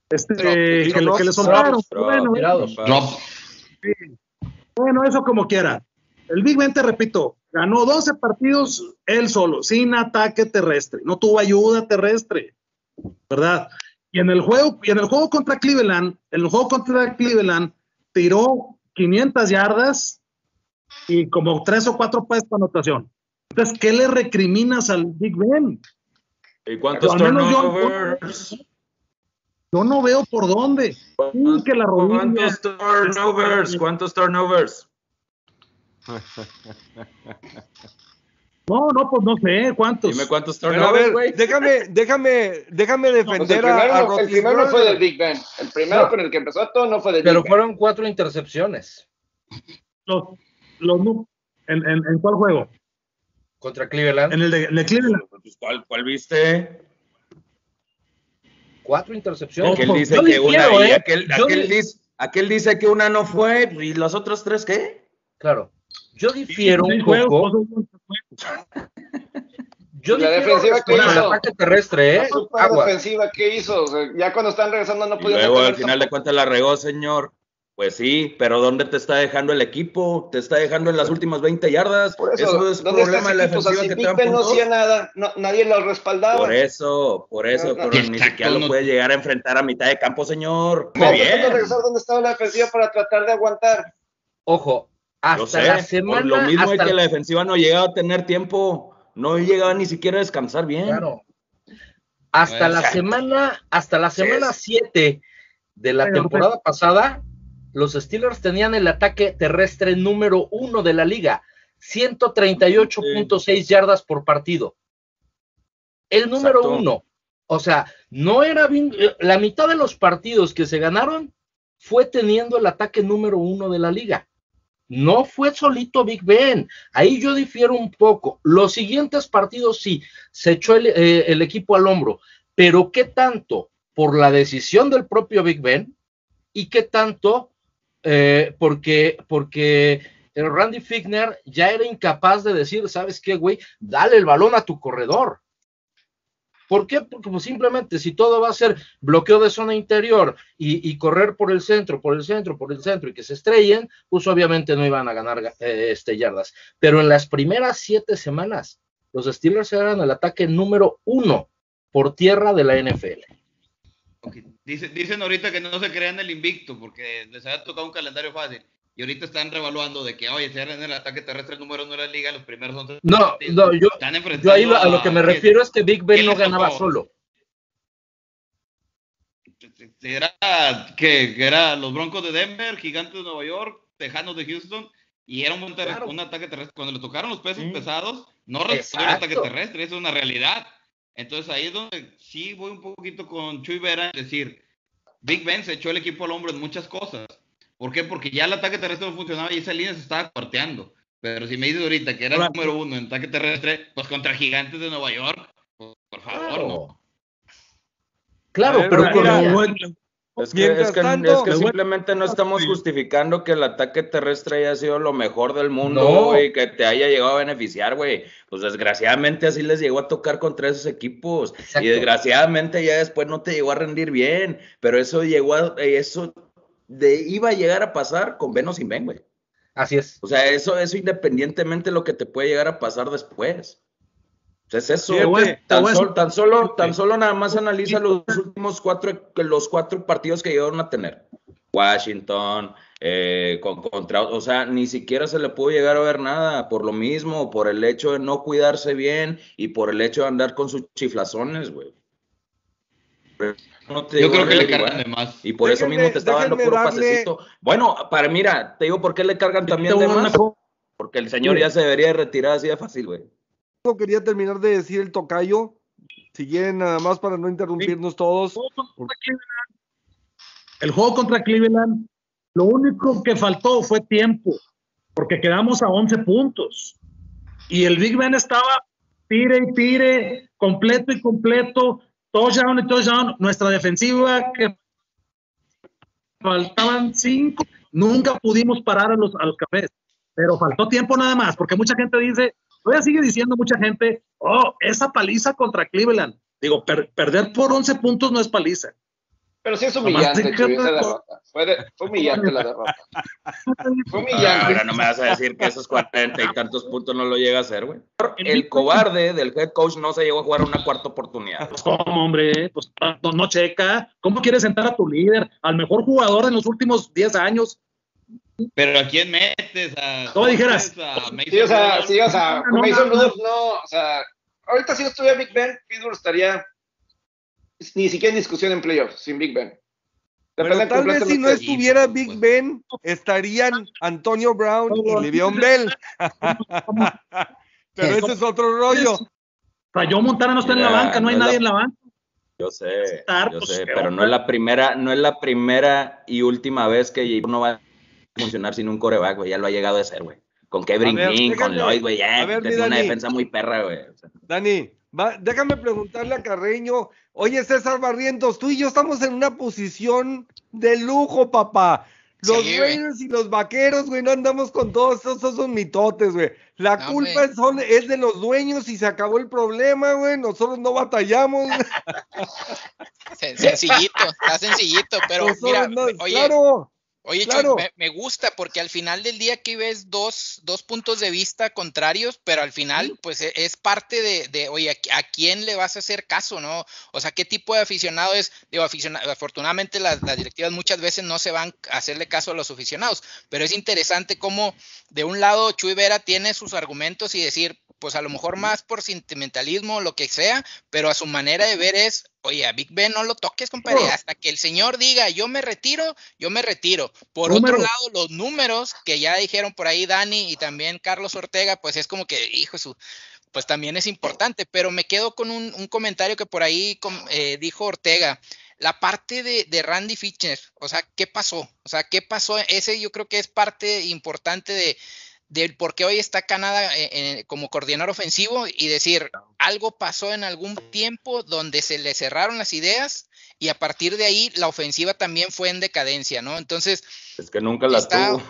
Este, que, le soltaron. bueno, bueno, eso como quiera. El Big Ben, te repito, ganó 12 partidos él solo, sin ataque terrestre. No tuvo ayuda terrestre, ¿verdad? Y en el juego, y en el juego contra Cleveland, en el juego contra Cleveland, tiró 500 yardas y como tres o cuatro pases para anotación. Entonces, ¿qué le recriminas al Big Ben? ¿Y cuántos Al menos yo- turnovers? Yo no veo por dónde. Sí, que la rodilla- ¿Cuántos turnovers? ¿Cuántos turnovers? No, no, pues no sé cuántos. Dime cuántos Pero a turnovers, ver, déjame, déjame, déjame Pues el defender a, a primero, no- el primero no fue del. Big Ben. El primero No. con el que empezó todo no fue del Pero Big Ben. fueron cuatro intercepciones Los, los en, en, ¿En cuál juego? contra Cleveland. En el de, el de Cleveland. Pues, ¿Cuál, ¿Cuál viste? Cuatro intercepciones. Aquel dice que una y ¿eh? aquel, Yo aquel di- dice, aquel dice que una no fue y las otras tres qué? Claro. Yo difiero un poco. Yo La difiero defensiva que hizo. ataque terrestre, La ¿eh? super Agua. defensiva que hizo, o sea, ya cuando están regresando no Y podían luego al final de cuentas la regó, señor. Pues sí, pero ¿dónde te está dejando el equipo? Te está dejando en las últimas 20 yardas. Por eso, eso es ¿dónde está problema de la equipo? O sea, defensiva si que te no puntos. hacía nada, no- nadie lo respaldaba. Por eso, por eso, No, no. pero ni siquiera lo puede llegar a enfrentar a mitad de campo, señor. No, Muy bien. regresar donde estaba la defensiva para tratar de aguantar. Ojo, hasta sé, la por semana. lo mismo es que la defensiva no llegaba a tener tiempo, no llegaba ni siquiera a descansar bien. Claro. Hasta la Exacto. semana, hasta la semana es. 7 de la Pero, temporada pasada, los Steelers tenían el ataque terrestre número uno de la liga, 138.6 yardas por partido. El número Exacto. uno. O sea, no era bien, eh, la mitad de los partidos que se ganaron fue teniendo el ataque número uno de la liga. No fue solito Big Ben. Ahí yo difiero un poco. Los siguientes partidos sí, se echó el, eh, el equipo al hombro. Pero ¿qué tanto por la decisión del propio Big Ben? ¿Y qué tanto eh, porque, porque Randy Figner ya era incapaz de decir, ¿sabes qué, güey? Dale el balón a tu corredor. ¿Por qué? Porque pues, simplemente si todo va a ser bloqueo de zona interior y, correr por el centro, por el centro, por el centro y que se estrellen, pues obviamente no iban a ganar eh, este, yardas. Pero en las primeras siete semanas, los Steelers eran el ataque número uno por tierra de la NFL. Ok, Dice- dicen ahorita que no se crean el invicto porque les había tocado un calendario fácil. Y ahorita están revaluando de que, oye, si eran el ataque terrestre número uno de la liga, los primeros 11 No, partidos. no, yo, Están yo ahí lo- a lo que me ¿qué- refiero es que Big ¿qué Ben no ganaba tocó? solo. Era que, que era los Broncos de Denver, Gigantes de Nueva York, Tejanos de Houston, y era un, buen ter- Claro. un ataque terrestre. Cuando le tocaron los pesos Mm. pesados, no respondió el ataque terrestre, eso es una realidad. Entonces ahí es donde sí voy un poquito con Chuy Vera, es decir, Big Ben se echó el equipo al hombro en muchas cosas. ¿Por qué? Porque ya el ataque terrestre no funcionaba y esa línea se estaba cuarteando. Pero si me dices ahorita que era el número uno en ataque terrestre, pues contra Gigantes de Nueva York, por, por favor, ¿no? Claro, ver, pero bueno, Es que, es que, tanto- es que simplemente no estamos justificando que el ataque terrestre haya sido lo mejor del mundo, No. güey, que te haya llegado a beneficiar, güey. Pues desgraciadamente así les llegó a tocar contra esos equipos. Exacto. Y desgraciadamente ya después no te llegó a rendir bien. Pero eso llegó a, eso de, iba a llegar a pasar con Ben o sin Ben, güey. Así es. O sea, eso, eso independientemente de lo que te puede llegar a pasar después. Es eso. Güey. te tan, sol- tan solo, tan solo nada más analiza los últimos cuatro, los cuatro partidos que llegaron a tener. Washington, eh, con- contra, o sea, ni siquiera se le pudo llegar a ver nada por lo mismo, por el hecho de no cuidarse bien y por el hecho de andar con sus chiflazones, güey. No te Yo creo que le cargan de más. Y por eso mismo te estaba dando puro darle- pasecito. Bueno, para mira, te digo por qué le cargan también de más. Porque el señor ya se debería de retirar así de fácil, güey. Quería terminar de decir el tocayo. Si quieren, nada más para no interrumpirnos todos. el juego contra Cleveland, lo único que faltó fue tiempo, porque quedamos a 11 puntos. Y el Big Ben estaba tire y tire, completo y completo, touchdown y touchdown. Nuestra defensiva, que faltaban cinco, nunca pudimos parar a los, a los cafés. Pero faltó tiempo nada más, porque mucha gente dice, todavía sigue diciendo mucha gente, oh, esa paliza contra Cleveland. Digo, per- perder por 11 puntos no es paliza. Pero sí es humillante, Chuy, esa derrota. Fue, fue, humillante la derrota. Fue humillante. Ahora no me vas a decir que esos cuarenta y tantos puntos no lo llega a hacer, güey. El cobarde del head coach no se llegó a jugar una cuarta oportunidad. Pues, ¿Cómo, hombre? Pues no, no checa. ¿Cómo quieres sentar a tu líder, al mejor jugador de los últimos 10 años? Pero ¿a quién metes? A, ¿Cómo dijeras? A sí, o sea, sí, o sea, no, Mason Rudolph no, o sea, ahorita si no estuviera Big Ben, Pittsburgh estaría ni siquiera en discusión en playoffs sin Big Ben. Pero tal vez si no estuviera Big Ben, estarían Antonio Brown y Le'Veon Bell. Pero ese es otro rollo. Rayo Montana no está en la banca, no hay nadie en la banca. Yo sé, yo pues, sé, pero no es la primera, no es la primera y última vez que no va funcionar sin un coreback, güey, ya lo ha llegado a hacer, güey. Con Kevin King, con Lloyd, güey, ya, es una defensa muy perra, güey. Dani, déjame preguntarle a Carreño, oye César Barrientos, tú y yo estamos en una posición de lujo, papá. Los Raiders y los vaqueros, güey, no andamos con todos esos, esos mitotes, güey. La culpa es, de los dueños y se acabó el problema, güey. Nosotros no batallamos. sencillito, está sencillito, pero mira, oye, claro. Oye, me, gusta porque al final del día aquí ves dos, dos, puntos de vista contrarios, pero al final, pues e, es parte de, de, oye, ¿a, quién le vas a hacer caso, no? O sea, ¿qué tipo de aficionado es? Digo, aficionado, afortunadamente las, las, directivas muchas veces no se van a hacerle caso a los aficionados, pero es interesante cómo de un lado Chuy Vera tiene sus argumentos y decir, pues a lo mejor más por sentimentalismo o lo que sea, pero a su manera de ver es, oye, a Big Ben no lo toques, compadre, hasta que el señor diga, yo me retiro, yo me retiro. Por otro lado, los números que ya dijeron por ahí Dani y también Carlos Ortega, pues es como que, hijo, su, pues también es importante, pero me quedo con un, comentario que por ahí eh, dijo Ortega la parte de, de, Randy Fitcher, o sea, ¿qué pasó? O sea, ¿qué pasó? Ese yo creo que es parte importante de, del por qué hoy está Canadá eh, como coordinador ofensivo y decir, algo pasó en algún tiempo donde se le cerraron las ideas y a partir de ahí la ofensiva también fue en decadencia, ¿no? Entonces... Es que nunca la tuvo.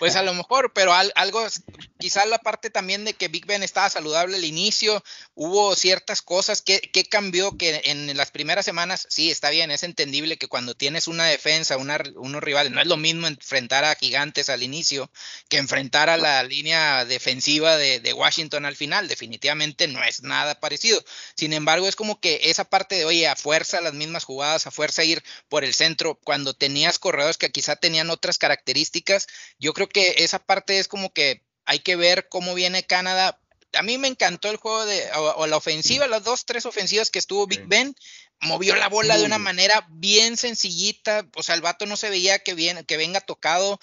Pues a lo mejor, pero algo, quizás la parte también de que Big Ben estaba saludable al inicio, hubo ciertas cosas que, cambió que en las primeras semanas, sí, está bien, es entendible que cuando tienes una defensa, una, unos rivales, no es lo mismo enfrentar a gigantes al inicio que enfrentar a la línea defensiva de, de Washington al final, definitivamente no es nada parecido. Sin embargo, es como que esa parte de, oye, a fuerza las mismas jugadas, a fuerza ir por el centro, cuando tenías corredores que quizá tenían otras características, yo creo que esa parte es como que hay que ver cómo viene Canadá. A mí me encantó el juego de, o, la ofensiva, las dos, tres ofensivas que estuvo Big Ben, movió la bola de una manera bien sencillita, o sea, el vato no se veía que, bien, que venga tocado,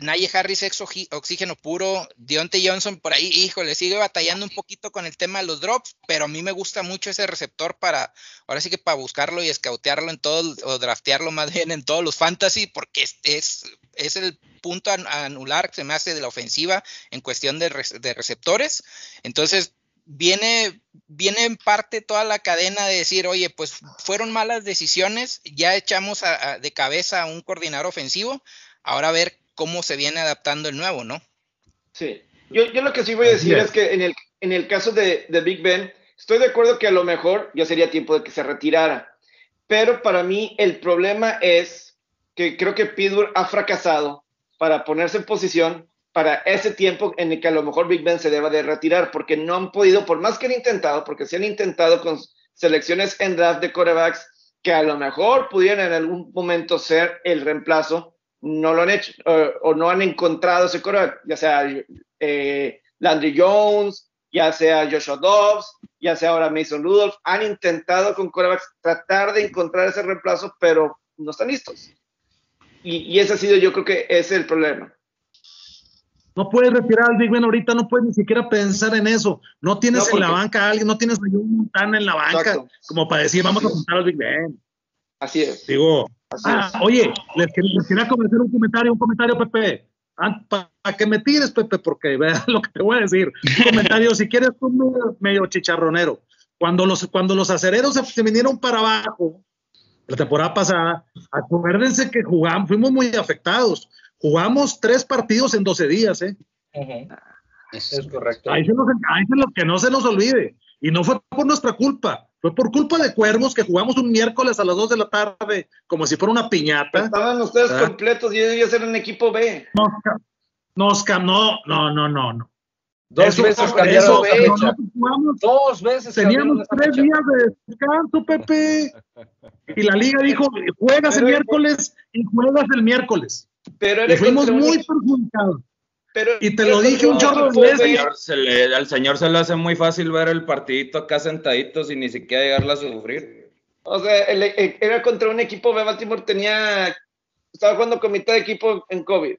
Naye Harris ex oxígeno puro, Dionte Johnson por ahí, híjole, sigue batallando un poquito con el tema de los drops, pero a mí me gusta mucho ese receptor para, ahora sí que para buscarlo y escautearlo en todos, o draftearlo más bien en todos los fantasy, porque es, es, es el punto anular que se me hace de la ofensiva en cuestión de, de receptores, entonces viene, viene en parte toda la cadena de decir, oye, pues fueron malas decisiones, ya echamos de cabeza a un coordinador ofensivo, ahora a ver cómo se viene adaptando el nuevo, ¿no? Sí, yo, yo lo que sí voy a decir es que en el, en el caso de, de, Big Ben, estoy de acuerdo que a lo mejor ya sería tiempo de que se retirara, pero para mí el problema es que creo que Pittsburgh ha fracasado para ponerse en posición para ese tiempo en el que a lo mejor Big Ben se deba de retirar, porque no han podido, por más que han intentado, porque se han intentado con selecciones en draft de corebacks que a lo mejor pudieran en algún momento ser el reemplazo, no lo han hecho o no han encontrado ese coreback, ya sea eh, Landry Jones, ya sea Joshua Dobbs, ya sea ahora Mason Rudolph, han intentado con corebacks tratar de encontrar ese reemplazo, pero no están listos. Y, y ese ha sido yo creo que ese es el problema. No puedes retirar al Big Ben ahorita, no puedes ni siquiera pensar en eso. No tienes en la banca a alguien, no tienes a un Montana en la banca como para decir, vamos a juntar al Big Ben. Así es. Digo, ah, oye, les, quería comentar un comentario, un comentario, Pepe. Ah, para que me tires, Pepe, porque vea lo que te voy a decir. Un comentario, si quieres, un medio chicharronero. Cuando los, cuando los acereros se, se vinieron para abajo, la temporada pasada, acuérdense que jugamos, fuimos muy afectados Jugamos tres partidos en 12 días, ¿eh? es correcto. Ahí es lo que no se nos olvide. Y no fue por nuestra culpa, Fue por culpa de Cuervos que jugamos un miércoles a las 2 de la tarde, como si fuera una piñata. Estaban ustedes ¿Ah? completos y ellos eran equipo B. Nos, nos no, no, no, no, no. Dos Eso- veces cambiaron jugamos- Dos veces Teníamos tres fecha. días de descanso, Pepe. Y la liga dijo, juegas el miércoles y juegas el miércoles. Pero Y fuimos muy perjudicados. pero y te lo dije un chorro de veces. Se le- al señor se le hace muy fácil ver el partidito acá sentadito sin ni siquiera llegarle a sufrir. O sea, el- el- era contra un equipo B. Baltimore tenía. Estaba jugando con mitad de equipo en COVID.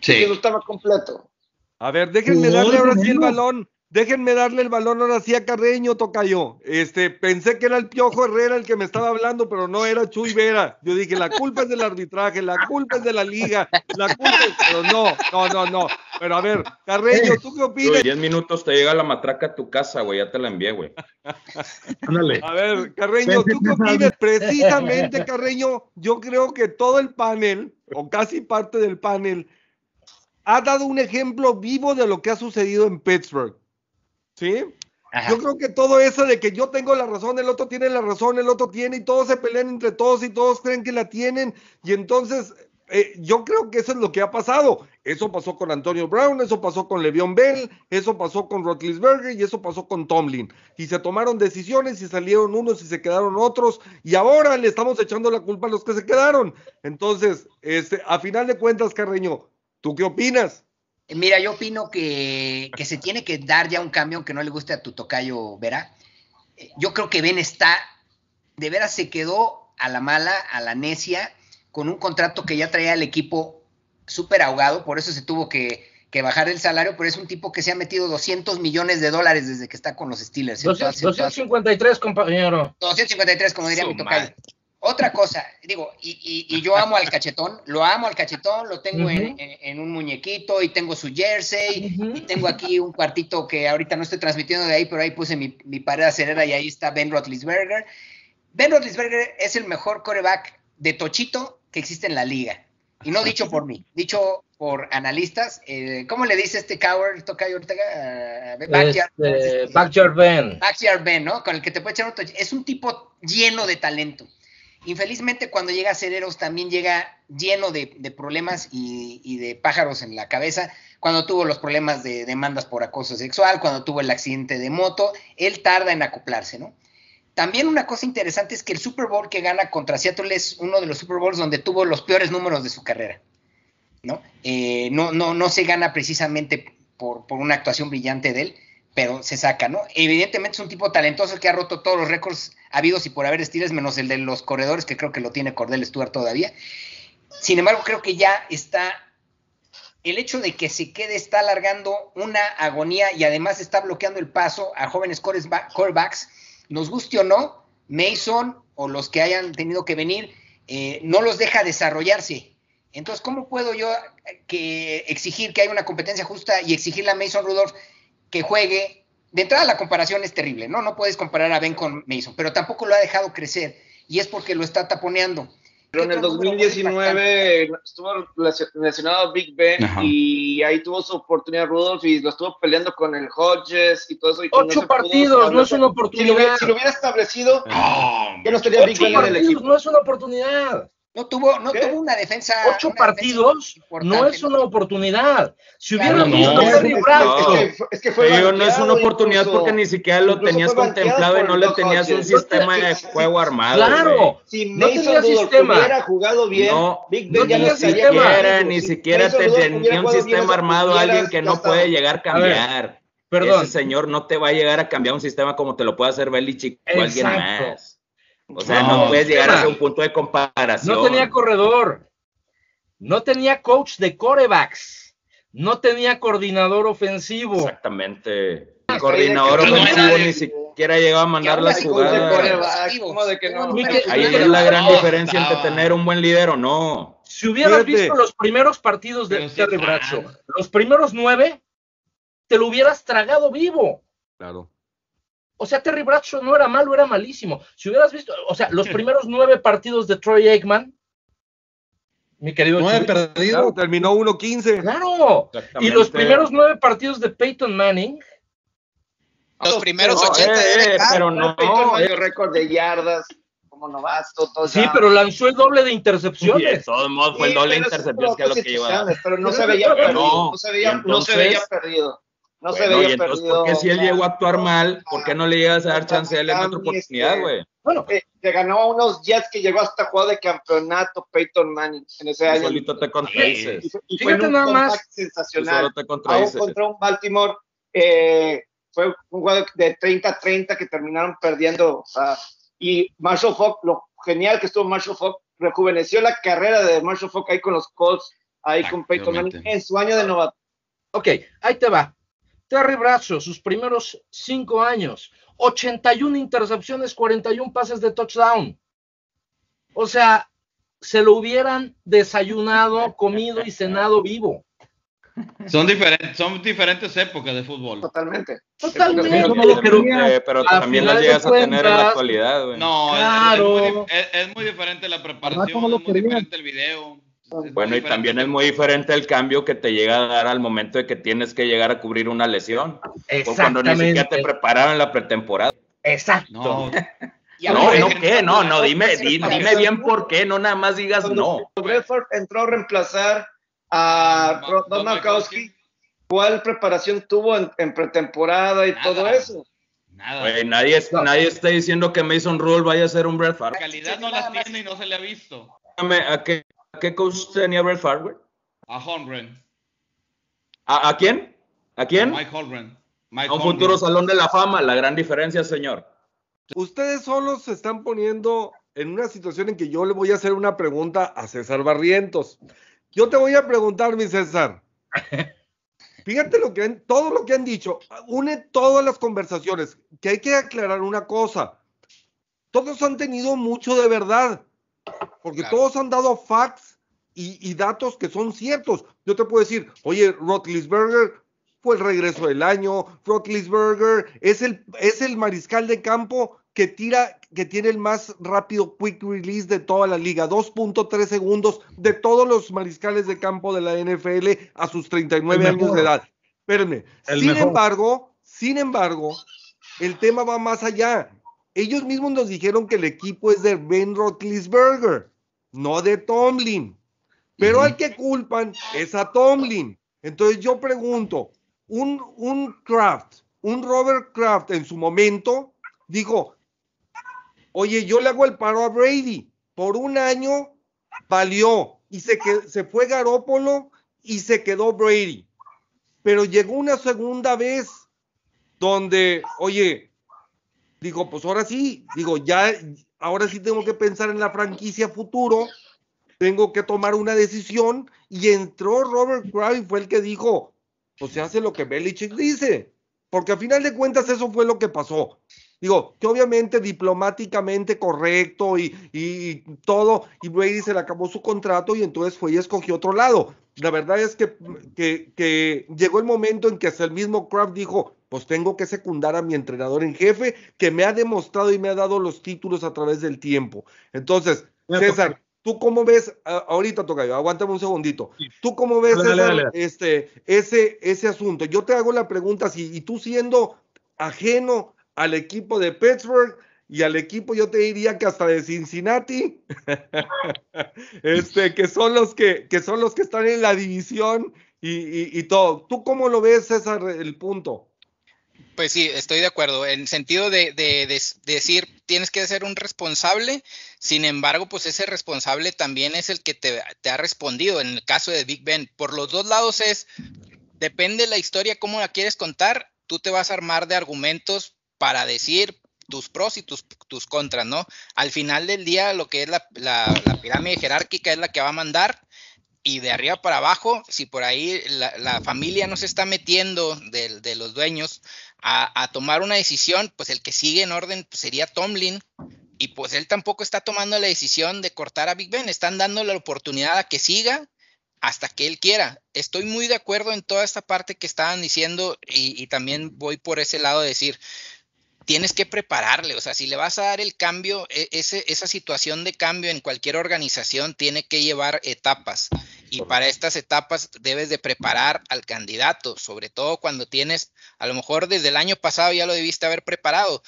Sí. Y no estaba completo. A ver, déjenme darle ahora sí el balón. Déjenme darle el balón ahora sí a Carreño, Tocayo. Este, pensé que era el Piojo Herrera el que me estaba hablando, pero no era Chuy Vera. Yo dije, la culpa es del arbitraje, la culpa es de la liga, la culpa es... Pero no, no, no, no. Pero a ver, Carreño, ¿tú qué opinas? 10 minutos te llega la matraca a tu casa, güey, ya te la envié, güey. Ándale. A ver, Carreño, ¿tú qué opinas? Precisamente, Carreño, yo creo que todo el panel, o casi parte del panel, ha dado un ejemplo vivo de lo que ha sucedido en Pittsburgh. ¿Sí? Ajá. Yo creo que todo eso de que yo tengo la razón, el otro tiene la razón, el otro tiene, y todos se pelean entre todos y todos creen que la tienen, y entonces eh, yo creo que eso es lo que ha pasado. Eso pasó con Antonio Brown, eso pasó con Le'Veon Bell, eso pasó con Rotlisberger y eso pasó con Tomlin. Y se tomaron decisiones y salieron unos y se quedaron otros, y ahora le estamos echando la culpa a los que se quedaron. Entonces, este, a final de cuentas, Carreño, ¿tú qué opinas? Mira, yo opino que, que se tiene que dar ya un cambio que no le guste a tu tocayo Vera. Yo creo que Ben está, de veras se quedó a la mala, a la necia, con un contrato que ya traía el equipo súper ahogado, por eso se tuvo que, que bajar el salario, pero es un tipo que se ha metido 200 millones de dólares desde que está con los Steelers. en todas- 200 en todas- 253, compañero. 253, como diría Su mi tocayo. madre. Otra cosa, digo, y, y- y yo amo al cachetón, lo amo al cachetón, lo tengo en, Ujú. en- en un muñequito y tengo su jersey y tengo aquí un cuartito que ahorita no estoy transmitiendo de ahí, pero ahí puse mi, mi pared acerera y ahí está Ben Roethlisberger. Ben Roethlisberger es el mejor coreback de tochito que existe en la liga. Y no dicho por mí, dicho por analistas. Eh, ¿Cómo le dice este Coward, tocayo ahorita? Ah, backyard. Este, Backyard Ben. Backyard Ben, ¿no? Con el que te puede echar un touch. Es un tipo lleno de talento. Infelizmente, cuando llega a Cereros, también llega lleno de, problemas y, y de pájaros en la cabeza. Cuando tuvo los problemas de demandas por acoso sexual, cuando tuvo el accidente de moto, él tarda en acoplarse, ¿no? También una cosa interesante es que el Super Bowl que gana contra Seattle es uno de los Super Bowls donde tuvo los peores números de su carrera. ¿no? Eh, no, no, no se gana precisamente por, por, una actuación brillante de él, pero se saca, ¿no? Evidentemente es un tipo talentoso que ha roto todos los récords habidos y por haber estilos, menos el de los corredores, que creo que lo tiene Cordell Stewart todavía. Sin embargo, creo que ya está. El hecho de que se quede está alargando una agonía y además está bloqueando el paso a jóvenes quarterbacks, nos guste o no, Mason o los que hayan tenido que venir, eh, no los deja desarrollarse. Entonces, ¿cómo puedo yo que exigir que haya una competencia justa y exigirle a Mason Rudolph que juegue? De entrada, la comparación es terrible, ¿no? No puedes comparar a Ben con Mason, pero tampoco lo ha dejado crecer y es porque lo está taponeando. Pero en el 2019 estuvo lesionado Big Ben Ajá. y ahí tuvo su oportunidad Rudolph y lo estuvo peleando con el Hodges y todo eso. Y Ocho no partidos, no es una oportunidad. Si lo hubiera, si lo hubiera establecido, oh, ya no estaría Big Ben en el equipo. No es una oportunidad. No tuvo, no tuvo una defensa. Ocho una partidos defensa no es una oportunidad. Si hubieran claro, visto no. Es que, es que fue Pero no es una oportunidad incluso, porque ni siquiera lo tenías contemplado y no le tenías un sistema de juego armado. Claro. Si no tenía sistema. hubiera jugado bien, no, Big Ben no ya ni no siquiera, ni siquiera tenía un sistema armado alguien que no puede llegar a cambiar. Perdón. Ese señor no te va a llegar a cambiar un sistema como te lo puede hacer Belichick o alguien más. O sea, no, no puedes llegar a un punto de comparación. No tenía corredor. No tenía coach de corebacks. No tenía coordinador ofensivo. Exactamente. El coordinador ofensivo ni siquiera llegaba a mandar las jugadas. Ahí es la gran diferencia entre tener un buen líder o no. Si hubieras Fíjate. visto los primeros partidos de Terry Bradshaw, los primeros nueve, te lo hubieras tragado vivo. Claro. O sea, Terry Bradshaw no era malo, era malísimo. Si hubieras visto, o sea, los primeros nueve partidos de Troy Aikman, mi querido no perdido. Claro, terminó 1-15. Claro. Y los primeros nueve partidos de Peyton Manning, Los primeros pero, 80 eh, debe eh, pero no, Peyton Manning, eh. récord de yardas como novato, todo Sí, ya. pero lanzó el doble de Y de intercepciones. todos modos fue el doble de intercepciones que es lo que iba Pero no se veía no, perdido, no. no se veía, Y no se entonces- veía perdido. No se Bueno, veía y entonces, perdido. ¿por qué si él llegó a actuar mal, por qué no le llegas a dar chance a él en otra Miami, oportunidad, este, güey? Bueno, Eh, le ganó a unos Jets que llegó hasta juego de campeonato Peyton Manning en ese Tú año. solito te Y contradices. fue, y fue un nada más. sensacional. solo te Aún contra un Baltimore, eh, fue un juego de 30-30 que terminaron perdiendo. o sea, y Marshall Falk, lo genial que estuvo Marshall Falk, rejuveneció la carrera de Marshall Falk ahí con los Colts, ahí con Peyton Manning en su año de novato. ok, ahí te va. Terry Bradshaw, sus primeros cinco años, 81 intercepciones, 41 pases de touchdown. O sea, se lo hubieran desayunado, comido y cenado vivo. Son diferentes, son diferentes épocas de fútbol. Totalmente. Totalmente. Pero, eh, también las llegas a tener en la actualidad, güey. No, es- Claro. es, muy, dif- es- es muy diferente la preparación, es muy diferente el video. Es Bueno, y también es muy diferente el cambio que te llega a dar al momento de que tienes que llegar a cubrir una lesión. O cuando ni siquiera te prepararon en la pretemporada. Exacto. No, No, no, ¿qué? No, no, dime, di- dime bien por qué, no nada más digas no. Cuando Bradford entró a reemplazar a Don Markowski, ¿cuál preparación tuvo en, en pretemporada y Nada. todo eso? nada. Nadie, es- nadie está diciendo que Mason Rule vaya a ser un Brett La calidad no la tiene y no se le ha visto. Dígame, ¿A qué, qué coach tenía Brett Favre? A Holmgren. ¿A, a quién? ¿A quién? Mike Holmgren. Mike A un Holmgren. futuro salón de la fama, la gran diferencia, señor. Ustedes solos se están poniendo en una situación en que yo le voy a hacer una pregunta a César Barrientos. Yo te voy a preguntar, mi César. Fíjate lo que han, todo lo que han dicho, une todas las conversaciones, que hay que aclarar una cosa. Todos han tenido mucho de verdad, porque Claro. todos han dado facts y, y datos que son ciertos. Yo te puedo decir, oye, Rotlisberger fue el regreso del año, Rotlisberger es el, es el mariscal de campo que tira, que tiene el más rápido quick release de toda la liga, 2.3 segundos de todos los mariscales de campo de la NFL a sus 39 El años mejor. de edad. Espérenme. El sin mejor. embargo, sin embargo, el tema va más allá. Ellos mismos nos dijeron que el equipo es de Ben Roethlisberger, no de Tomlin. Pero al que culpan es a Tomlin. Entonces yo pregunto, un, un Kraft, un Robert Kraft en su momento dijo, oye, yo le hago el paro a Brady. Por un año valió y se, que- se fue Garópolo y se quedó Brady. Pero llegó una segunda vez donde, oye, digo, pues ahora sí, digo, ya, ahora sí tengo que pensar en la franquicia futuro, tengo que tomar una decisión y entró Robert Kraft y fue el que dijo, pues se hace lo que Belichick dice, porque a final de cuentas eso fue lo que pasó. Digo, que obviamente diplomáticamente correcto y, y- todo, y Brady se le acabó su contrato y entonces fue y escogió otro lado. La verdad es que, que, que llegó el momento en que hasta el mismo Kraft dijo, pues tengo que secundar a mi entrenador en jefe, que me ha demostrado y me ha dado los títulos a través del tiempo. Entonces, César, ¿tú cómo ves, ahorita toca aguántame un segundito, ¿tú cómo ves Dale, dale, César, dale. Este, ese, ese asunto? Yo te hago la pregunta, si, y tú siendo ajeno al equipo de Pittsburgh y al equipo, yo te diría que hasta de Cincinnati, este, que son los que, que son los que están en la división y, y- y todo. ¿Tú cómo lo ves, César, el punto? Pues sí, estoy de acuerdo. En sentido de, de- de- de decir, tienes que ser un responsable, sin embargo, pues ese responsable también es el que te, ha respondido. En el caso de Big Ben, por los dos lados es, depende la historia, cómo la quieres contar, tú te vas a armar de argumentos para decir tus pros y tus, tus contras, ¿no? Al final del día, lo que es la, pirámide jerárquica es la que va a mandar y de arriba para abajo, si por ahí la, familia no se está metiendo de, de los dueños a, tomar una decisión, pues el que sigue en orden pues, sería Tomlin. Y pues él tampoco está tomando la decisión de cortar a Big Ben, están dando la oportunidad a que siga hasta que él quiera. Estoy muy de acuerdo en toda esta parte que estaban diciendo y, y también voy por ese lado de decir, tienes que prepararle, o sea, si le vas a dar el cambio, e- ese, esa situación de cambio en cualquier organización tiene que llevar etapas. Y para estas etapas debes de preparar al candidato, sobre todo cuando tienes, a lo mejor desde el año pasado ya lo debiste haber preparado.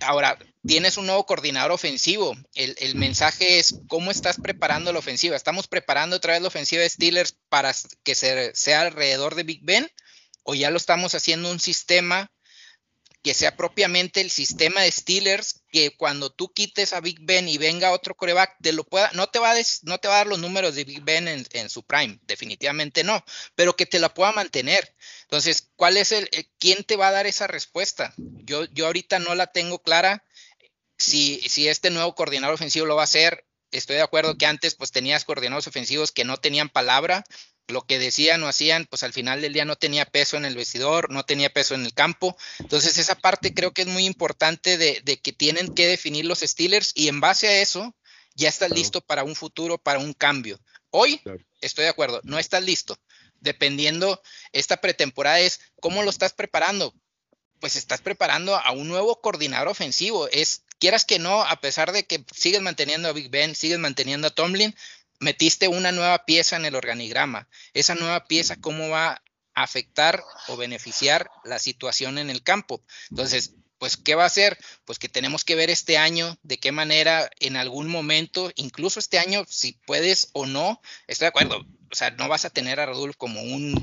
Ahora, tienes un nuevo coordinador ofensivo. El, el, mensaje es cómo estás preparando la ofensiva. ¿Estamos preparando otra vez la ofensiva de Steelers para que sea alrededor de Big Ben? ¿O ya lo estamos haciendo un sistema que sea propiamente el sistema de Steelers, que cuando tú quites a Big Ben y venga otro coreback, te lo pueda, no te va a, no te va a dar los números de Big Ben en, su prime, definitivamente no, pero que te la pueda mantener. Entonces, ¿cuál es el, eh, quién te va a dar esa respuesta? Yo, yo ahorita no la tengo clara. Si, si este nuevo coordinador ofensivo lo va a hacer, estoy de acuerdo que antes pues tenías coordinadores ofensivos que no tenían palabra, lo que decían o hacían, pues al final del día no tenía peso en el vestidor, no tenía peso en el campo. Entonces esa parte creo que es muy importante de, que tienen que definir los Steelers y en base a eso ya estás listo para un futuro, para un cambio. Hoy estoy de acuerdo, no estás listo. Dependiendo, esta pretemporada es cómo lo estás preparando. Pues estás preparando a un nuevo coordinador ofensivo. Es, quieras que no, a pesar de que sigues manteniendo a Big Ben, sigues manteniendo a Tomlin, metiste una nueva pieza en el organigrama. Esa nueva pieza, ¿cómo va a afectar o beneficiar la situación en el campo? Entonces, pues, ¿qué va a hacer? Pues que tenemos que ver este año de qué manera en algún momento, incluso este año, si puedes o no, estoy de acuerdo, o sea, no vas a tener a Rodolfo como un,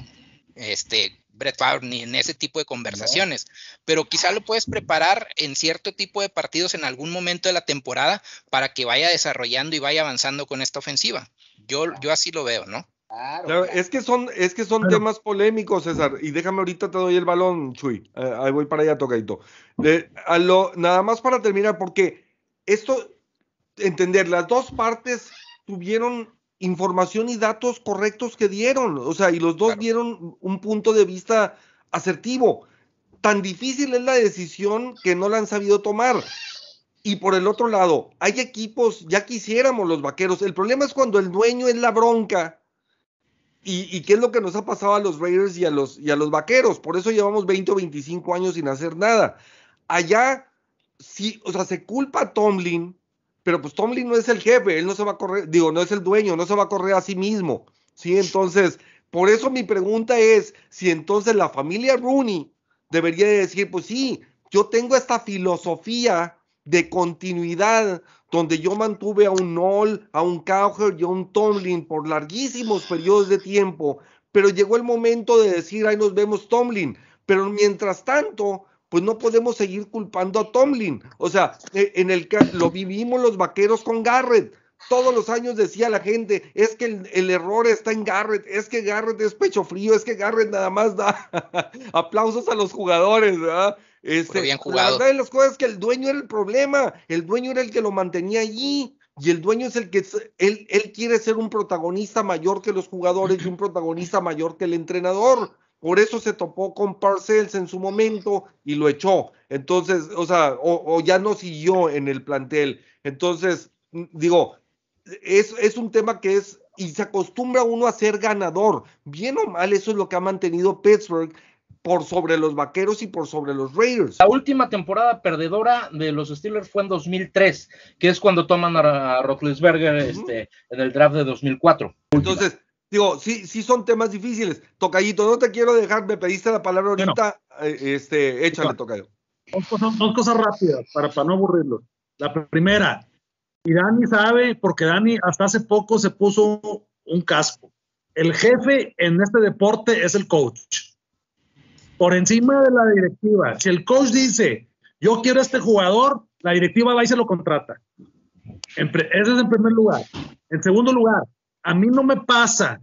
este, Brett Favre ni en ese tipo de conversaciones, pero quizá lo puedes preparar en cierto tipo de partidos en algún momento de la temporada para que vaya desarrollando y vaya avanzando con esta ofensiva. Yo, yo así lo veo, ¿no? Claro, es que son, es que son temas polémicos, César. Y déjame ahorita te doy el balón, Chuy. Eh, ahí voy para allá, tocadito. a lo, nada más para terminar, porque esto, entender, las dos partes tuvieron información y datos correctos que dieron. O sea, y los dos dieron un punto de vista asertivo. Tan difícil es la decisión que no la han sabido tomar. Y por el otro lado, hay equipos, ya quisiéramos los vaqueros. El problema es cuando el dueño es la bronca. Y, qué es lo que nos ha pasado a los Raiders y a los, y a los vaqueros. Por eso llevamos 20 o 25 años sin hacer nada. Allá, sí, o sea, se culpa a Tomlin pero pues Tomlin no es el jefe, él no se va a correr, digo, no es el dueño, no se va a correr a sí mismo, ¿sí? Entonces, por eso mi pregunta es si entonces la familia Rooney debería decir, pues sí, yo tengo esta filosofía de continuidad donde yo mantuve a un Noll, a un Cowher y a un Tomlin por larguísimos periodos de tiempo, pero llegó el momento de decir, ahí nos vemos Tomlin, pero mientras tanto, pues no podemos seguir culpando a Tomlin. O sea, e, en el lo vivimos los vaqueros con Garrett. Todos los años decía la gente, es que el, error está en Garrett, es que Garrett es pecho frío, es que Garrett nada más da aplausos a los jugadores, ¿verdad? Este, bien jugado. La verdad de las cosas es que el dueño era el problema, el dueño era el que lo mantenía allí. Y el dueño es el que él, él quiere ser un protagonista mayor que los jugadores y un protagonista mayor que el entrenador. Por eso se topó con Parcells en su momento y lo echó. Entonces, o sea, o, ya no siguió en el plantel. Entonces, digo, es, es un tema que es, y se acostumbra uno a ser ganador. Bien o mal, eso es lo que ha mantenido Pittsburgh por sobre los vaqueros y por sobre los Raiders. La última temporada perdedora de los Steelers fue en 2003, que es cuando toman a Roethlisberger este, en el draft de 2004. Entonces, Digo, sí, sí son temas difíciles. Tocayito, no te quiero dejar, me pediste la palabra ahorita, eh, este, échale, Tocayo. Dos cosas, rápidas para, para no aburrirlo. La primera, y Dani sabe, porque Dani hasta hace poco se puso un casco. El jefe en este deporte es el coach. Por encima de la directiva. Si el coach dice, yo quiero a este jugador, la directiva va y se lo contrata. Ese es en primer lugar. En segundo lugar, a mí no me pasa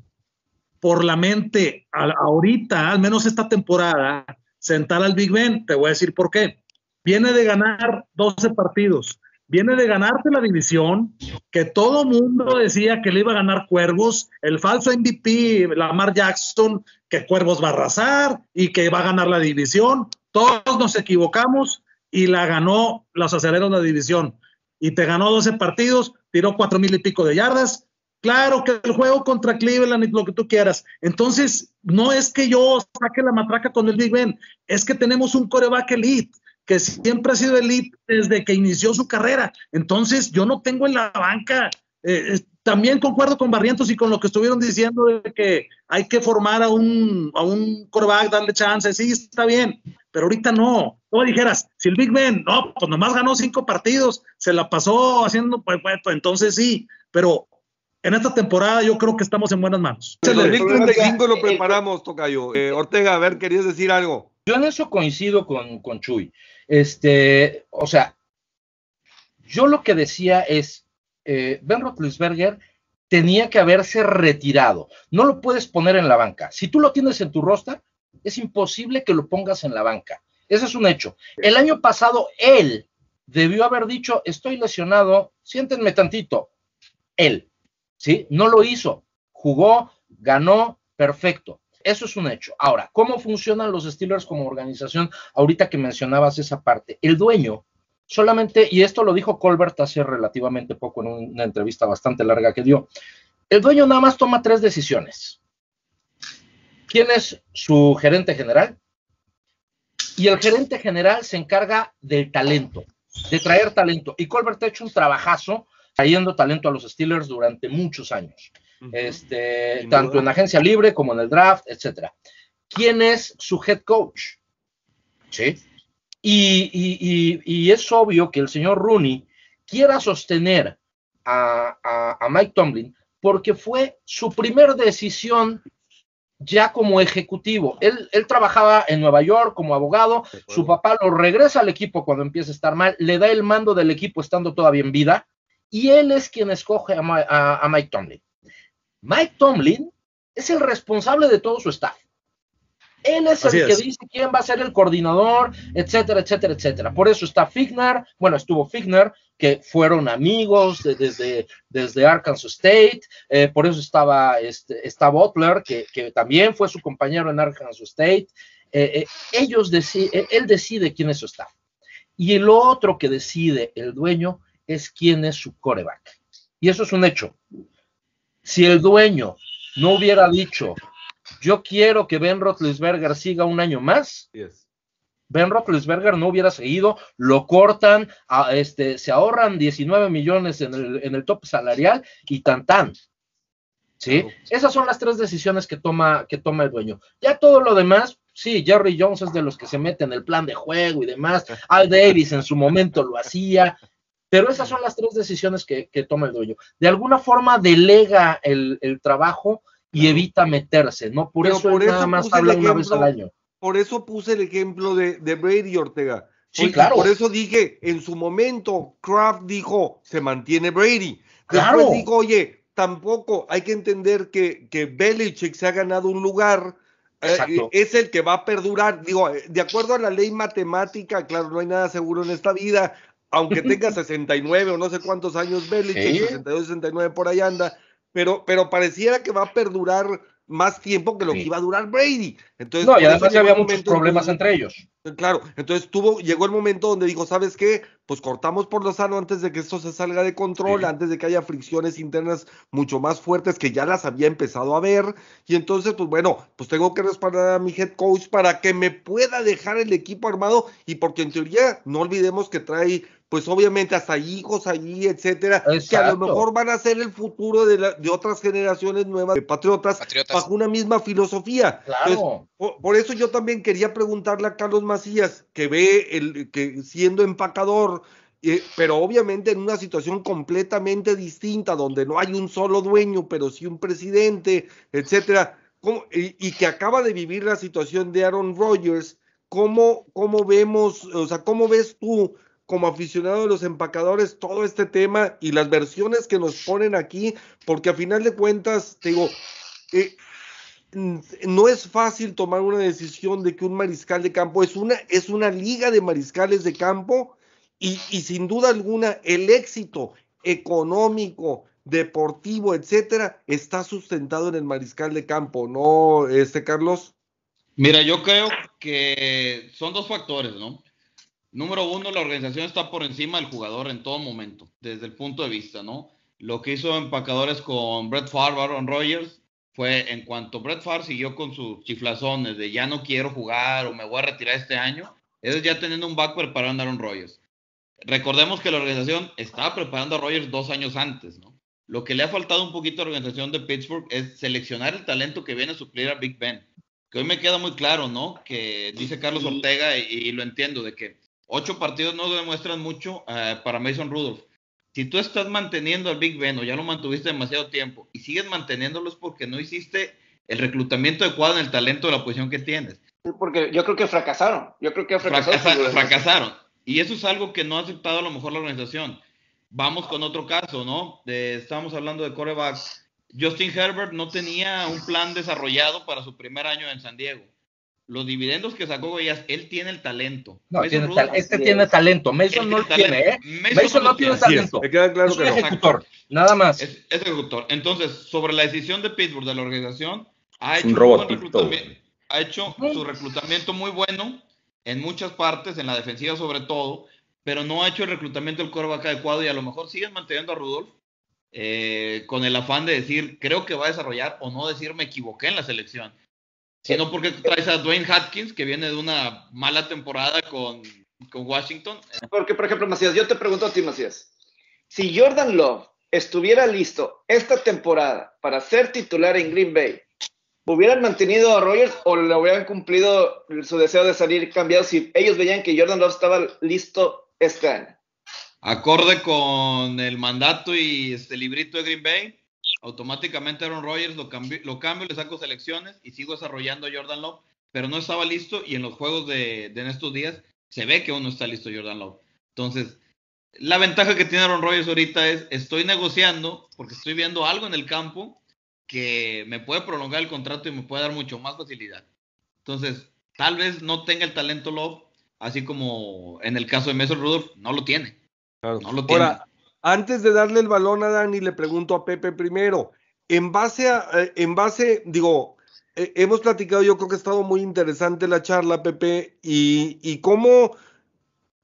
por la mente ahorita, al menos esta temporada, sentar al Big Ben. Te voy a decir por qué. Viene de ganar 12 partidos. Viene de ganarte la división, que todo mundo decía que le iba a ganar Cuervos, el falso MVP, Lamar Jackson, que Cuervos va a arrasar y que va a ganar la división. Todos nos equivocamos y la ganó los aceleros de la división. Y te ganó 12 partidos, tiró cuatro mil y pico de yardas, Claro que el juego contra Cleveland y lo que tú quieras. Entonces, no es que yo saque la matraca con el Big Ben, es que tenemos un coreback elite que siempre ha sido elite desde que inició su carrera. Entonces, yo no tengo en la banca, eh, también concuerdo con Barrientos y con lo que estuvieron diciendo de que hay que formar a un, a un quarterback, darle chance. Sí, está bien, pero ahorita no. Tú dijeras, si el Big Ben, no, pues nomás ganó cinco partidos, se la pasó haciendo, pues, pues, pues entonces sí, pero en esta temporada yo creo que estamos en buenas manos. El 2035 lo preparamos, Tocayo. Eh, Ortega, a ver, querías decir algo. Yo en eso coincido con, con Chuy. Este, o sea, yo lo que decía es, eh, Ben Roethlisberger tenía que haberse retirado. No lo puedes poner en la banca. Si tú lo tienes en tu roster, es imposible que lo pongas en la banca. Ese es un hecho. El año pasado él debió haber dicho, estoy lesionado, siéntenme tantito. Él, ¿sí? No lo hizo. Jugó, ganó, perfecto. Eso es un hecho. Ahora, ¿cómo funcionan los Steelers como organización? Ahorita que mencionabas esa parte, el dueño solamente, y esto lo dijo Colbert hace relativamente poco en una entrevista bastante larga que dio, el dueño nada más toma tres decisiones. ¿Quién es su gerente general? Y el gerente general se encarga del talento, de traer talento. Y Colbert ha hecho un trabajazo trayendo talento a los Steelers durante muchos años. este, tanto en agencia libre como en el draft, etcétera. ¿Quién es su head coach? ¿Sí? Y, es obvio que el señor Rooney quiera sostener a, Mike Tomlin porque fue su primer decisión ya como ejecutivo. Él, trabajaba en Nueva York como abogado, su papá lo regresa al equipo cuando empieza a estar mal, le da el mando del equipo estando todavía en vida, y él es quien escoge a Mike Tomlin. Mike Tomlin es el responsable de todo su staff. Él es el que dice quién va a ser el coordinador, etcétera, etcétera, etcétera. Por eso está Figner, bueno, estuvo Figner, que fueron amigos desde, desde Arkansas State, eh, por eso estaba este, está Butler, que, también fue su compañero en Arkansas State. Eh, eh, ellos deciden, él decide quién es su staff. Y el otro que decide el dueño es quién es su coreback. Y eso es un hecho. Si el dueño no hubiera dicho, yo quiero que Ben Roethlisberger siga un año más. Ben Roethlisberger no hubiera seguido, lo cortan, este, se ahorran 19 millones en el, en el top salarial y tan tan. ¿Sí? Esas son las tres decisiones que toma, que toma el dueño. Ya todo lo demás, sí, Jerry Jones es de los que se mete en el plan de juego y demás. Al Davis en su momento lo hacía. Pero esas son las tres decisiones que, toma el dueño. De alguna forma delega el, el trabajo y evita meterse, ¿no? Por eso nada más habla una vez al año. Por eso puse el ejemplo de, de Brady Ortega. Sí, claro. Por eso dije, en su momento, Kraft dijo, se mantiene Brady. Después dijo, oye, tampoco hay que entender que, que Belichick se ha ganado un lugar, eh, es el que va a perdurar. Digo, eh, de acuerdo a la ley matemática, claro, no hay nada seguro en esta vida, aunque tenga 69 o no sé cuántos años Belichick, 62, 69 por ahí anda, pero, pero pareciera que va a perdurar más tiempo que lo que iba a durar Brady. Entonces, no, y además ya había muchos problemas entre ellos. Claro, entonces tuvo, llegó el momento donde dijo, ¿sabes qué? Pues cortamos por lo sano antes de que esto se salga de control, antes de que haya fricciones internas mucho más fuertes que ya las había empezado a ver. Y entonces, pues bueno, pues tengo que respaldar a mi head coach para que me pueda dejar el equipo armado y porque en teoría no olvidemos que trae pues obviamente hasta hijos allí, etcétera, que a lo mejor van a ser el futuro de, de otras generaciones nuevas de patriotas, bajo una misma filosofía. Claro. por, eso yo también quería preguntarle a Carlos Macías, que ve el que siendo empacador, eh, pero obviamente en una situación completamente distinta, donde no hay un solo dueño, pero sí un presidente, etcétera, y, y, que acaba de vivir la situación de Aaron Rodgers, ¿cómo, cómo vemos, o sea, cómo ves tú? Como aficionado de los empacadores todo este tema y las versiones que nos ponen aquí, porque a final de cuentas, te digo, eh, no es fácil tomar una decisión de que un mariscal de campo es una, es una liga de mariscales de campo y, y sin duda alguna el éxito económico, deportivo, etcétera, está sustentado en el mariscal de campo, ¿no, este Carlos? Mira, yo creo que son dos factores, ¿no? Número uno, la organización está por encima del jugador en todo momento, desde el punto de vista, ¿no? Lo que hizo Empacadores con Brett Favre, Aaron Rodgers, fue en cuanto Brett Favre siguió con sus chiflazones de ya no quiero jugar o me voy a retirar este año, es ya teniendo un back preparando a Aaron Rodgers. Recordemos que la organización estaba preparando a Rodgers dos años antes, ¿no? Lo que le ha faltado un poquito a la organización de Pittsburgh es seleccionar el talento que viene a suplir a Big Ben. Que hoy me queda muy claro, ¿no? Que dice Carlos Ortega y, lo entiendo, de que ocho partidos no demuestran mucho eh, para Mason Rudolph. Si tú estás manteniendo al Big Ben o ya lo mantuviste demasiado tiempo y sigues manteniéndolos porque no hiciste el reclutamiento adecuado en el talento de la posición que tienes. Porque yo creo que fracasaron. Yo creo que fracasaron. fracasaron. Y eso es algo que no ha aceptado a lo mejor la organización. Vamos con otro caso, ¿no? estamos hablando de coreback. Justin Herbert no tenía un plan desarrollado para su primer año en San Diego. Los dividendos que sacó Goyas, él tiene el talento. No, este tiene talento. Mason no lo tiene, ¿eh? Mason, no tiene talento. es un ejecutor, nada más. Es, ejecutor. Entonces, sobre la decisión de Pittsburgh, de la organización, ha hecho, un ha hecho su reclutamiento muy bueno en muchas partes, en la defensiva sobre todo, pero no ha hecho el reclutamiento del coreback adecuado y a lo mejor siguen manteniendo a Rudolph eh, con el afán de decir, creo que va a desarrollar o no decir, me equivoqué en la selección. Sino porque traes a Dwayne Hatkins, que viene de una mala temporada con, con Washington. Porque, por ejemplo, Macías, yo te pregunto a ti, Macías, si Jordan Love estuviera listo esta temporada para ser titular en Green Bay, ¿Hubieran mantenido a Rogers o le hubieran cumplido su deseo de salir cambiado si ellos veían que Jordan Love estaba listo este año? Acorde con el mandato y este librito de Green Bay, automáticamente Aaron Rodgers lo, cambio, lo cambio, le saco selecciones y sigo desarrollando a Jordan Love, pero no estaba listo y en los juegos de, de estos días se ve que uno está listo Jordan Love. Entonces, la ventaja que tiene Aaron Rodgers ahorita es, estoy negociando porque estoy viendo algo en el campo que me puede prolongar el contrato y me puede dar mucho más facilidad. Entonces, tal vez no tenga el talento Love, así como en el caso de Mason Rudolph, no lo tiene. No lo tiene. Ahora, antes de darle el balón a Dani, le pregunto a Pepe primero, en base a, eh, en base, digo, eh, hemos platicado, yo creo que ha estado muy interesante la charla, Pepe, y, y cómo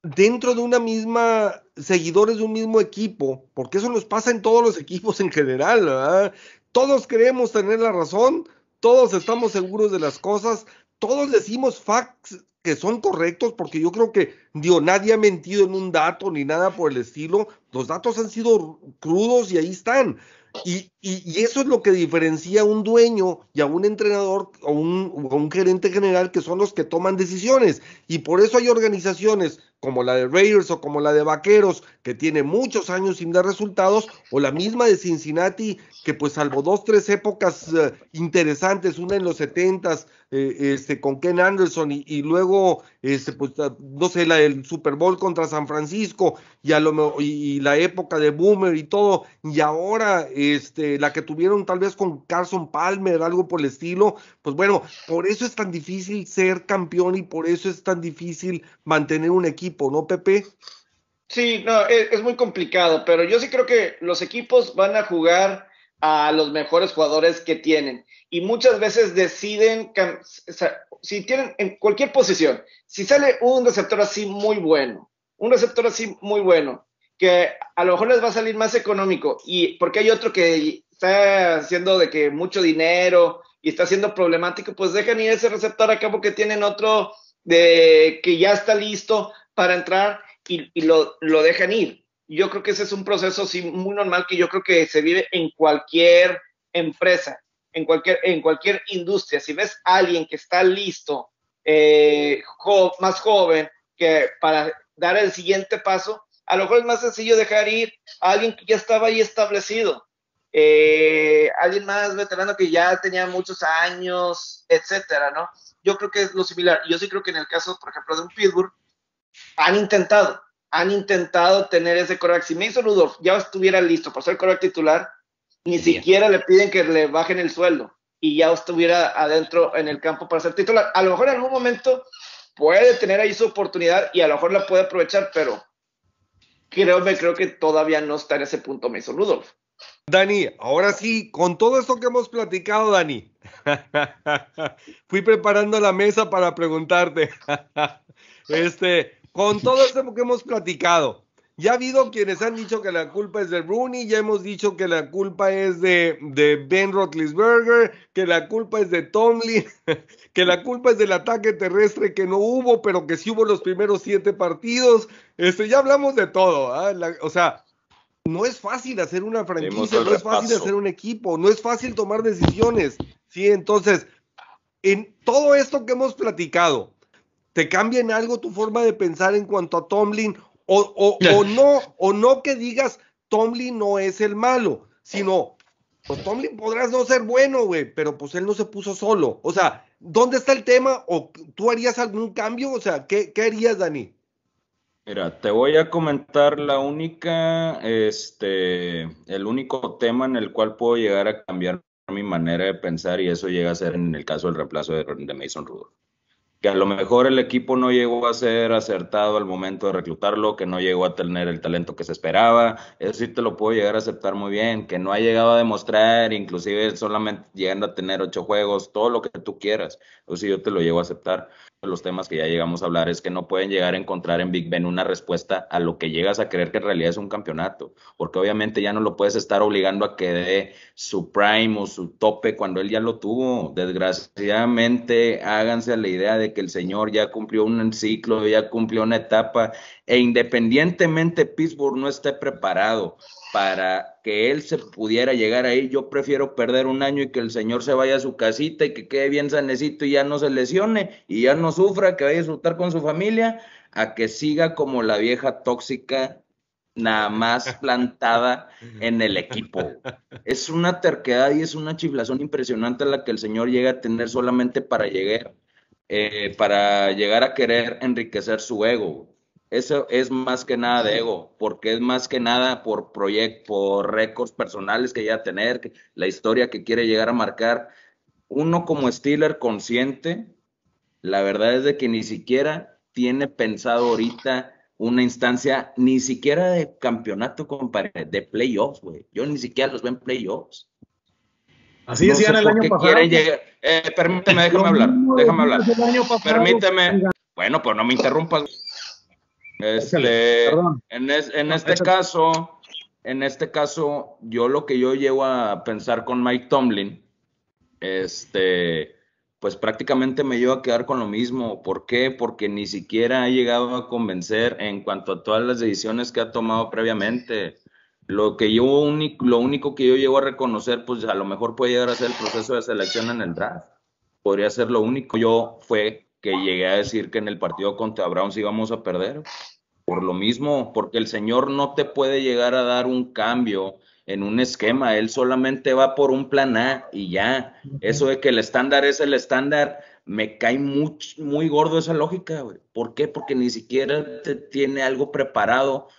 dentro de una misma, seguidores de un mismo equipo, porque eso nos pasa en todos los equipos en general, ¿verdad? Todos queremos tener la razón, todos estamos seguros de las cosas, todos decimos facts que son correctos, porque yo creo que, digo, nadie ha mentido en un dato ni nada por el estilo, los datos han sido crudos y ahí están. Y, eso es lo que diferencia a un dueño y a un entrenador o un, un, gerente general que son los que toman decisiones. Y por eso hay organizaciones como la de Raiders o como la de Vaqueros, que tiene muchos años sin dar resultados, o la misma de Cincinnati, que pues salvo dos, tres épocas eh, interesantes, una en los setentas, eh, este, con Ken Anderson y, luego, este, pues, ah, no sé, la del Super Bowl contra San Francisco y, a lo, y, la época de Boomer y todo, y ahora este, la que tuvieron tal vez con Carson Palmer, algo por el estilo, pues bueno, por eso es tan difícil ser campeón y por eso es tan difícil mantener un ¿no, Pepe? Sí, no, es, muy complicado, pero yo sí creo que los equipos van a jugar a los mejores jugadores que tienen y muchas veces deciden, si tienen en cualquier posición, si sale un receptor así muy bueno, un receptor así muy bueno, que a lo mejor les va a salir más económico y porque hay otro que está haciendo de que mucho dinero y está siendo problemático, pues dejan ir ese receptor a cabo que tienen otro de que ya está listo para entrar y, lo, dejan ir. Yo creo que ese es un proceso muy normal que yo creo que se vive en cualquier empresa en cualquier, en cualquier industria. Si ves a alguien que está listo, eh, más joven, que para dar el siguiente paso, a lo mejor es más sencillo dejar ir a alguien que ya estaba ahí establecido. Eh, alguien más veterano que ya tenía muchos años, etcétera, ¿no? Yo creo que es lo similar. Yo sí creo que en el caso, por ejemplo, de un Pittsburgh, han intentado, han intentado tener ese coreback. Si Mason Rudolph ya estuviera listo para ser coreback titular, ni siquiera le piden que le bajen el sueldo y ya estuviera adentro en el campo para ser titular. A lo mejor en algún momento puede tener ahí su oportunidad y a lo mejor la puede aprovechar, pero creo, creo que todavía no está en ese punto Mason Rudolph. Dani, ahora sí, con todo esto que hemos platicado, Dani, fui preparando la mesa para preguntarte, este, con todo esto que hemos platicado, ya ha habido quienes han dicho que la culpa es de Rooney, ya hemos dicho que la culpa es de, de Ben Roethlisberger, que la culpa es de Tomlin, que la culpa es del ataque terrestre que no hubo, pero que sí hubo los primeros siete partidos. Este, ya hablamos de todo, ¿ah? o sea, no es fácil hacer una franquicia, no es fácil hacer un equipo, no es fácil tomar decisiones. Sí, entonces, en todo esto que hemos platicado, ¿te cambia en algo tu forma de pensar en cuanto a Tomlin? O, o, no, o no que digas Tomlin no es el malo, sino pues Tomlin podrás no ser bueno, güey, pero pues él no se puso solo. O sea, ¿dónde está el tema? ¿O tú harías algún cambio? O sea, ¿qué, qué harías, Dani? Mira, te voy a comentar la única, este, el único tema en el cual puedo llegar a cambiar mi manera de pensar y eso llega a ser en el caso del reemplazo de, de Mason Rudolph que a lo mejor el equipo no llegó a ser acertado al momento de reclutarlo, que no llegó a tener el talento que se esperaba, eso sí te lo puedo llegar a aceptar muy bien, que no ha llegado a demostrar, inclusive solamente llegando a tener ocho juegos, todo lo que tú quieras, eso sí yo te lo llego a aceptar los temas que ya llegamos a hablar es que no pueden llegar a encontrar en Big Ben una respuesta a lo que llegas a creer que en realidad es un campeonato, porque obviamente ya no lo puedes estar obligando a que dé su prime o su tope cuando él ya lo tuvo. Desgraciadamente, háganse a la idea de que el señor ya cumplió un ciclo, ya cumplió una etapa, e independientemente Pittsburgh no esté preparado para que él se pudiera llegar ahí, yo prefiero perder un año y que el señor se vaya a su casita y que quede bien sanecito y ya no se lesione y ya no sufra, que vaya a disfrutar con su familia, a que siga como la vieja tóxica nada más plantada en el equipo. Es una terquedad y es una chiflazón impresionante la que el señor llega a tener solamente para llegar, eh, para llegar a querer enriquecer su ego eso es más que nada de ego, porque es más que nada por proyecto, por récords personales que ya tener, la historia que quiere llegar a marcar. Uno como Steeler consciente, la verdad es de que ni siquiera tiene pensado ahorita una instancia, ni siquiera de campeonato, compadre, de playoffs, güey. Yo ni siquiera los veo en playoffs. Así decían el año pasado. Eh, permíteme, déjame hablar, déjame hablar. Permíteme. Bueno, pues no me interrumpas. Este, en, en este caso, en este caso, yo lo que yo llevo a pensar con Mike Tomlin, este, pues prácticamente me llevo a quedar con lo mismo. ¿Por qué? Porque ni siquiera ha llegado a convencer en cuanto a todas las decisiones que ha tomado previamente. Lo que yo único, lo único que yo llego a reconocer, pues a lo mejor puede llegar a ser el proceso de selección en el draft. Podría ser lo único. Yo fue que llegué a decir que en el partido contra Browns íbamos a perder. Por lo mismo, porque el Señor no te puede llegar a dar un cambio en un esquema, Él solamente va por un plan A y ya. Eso de que el estándar es el estándar, me cae muy, muy gordo esa lógica, güey. ¿Por qué? Porque ni siquiera te tiene algo preparado.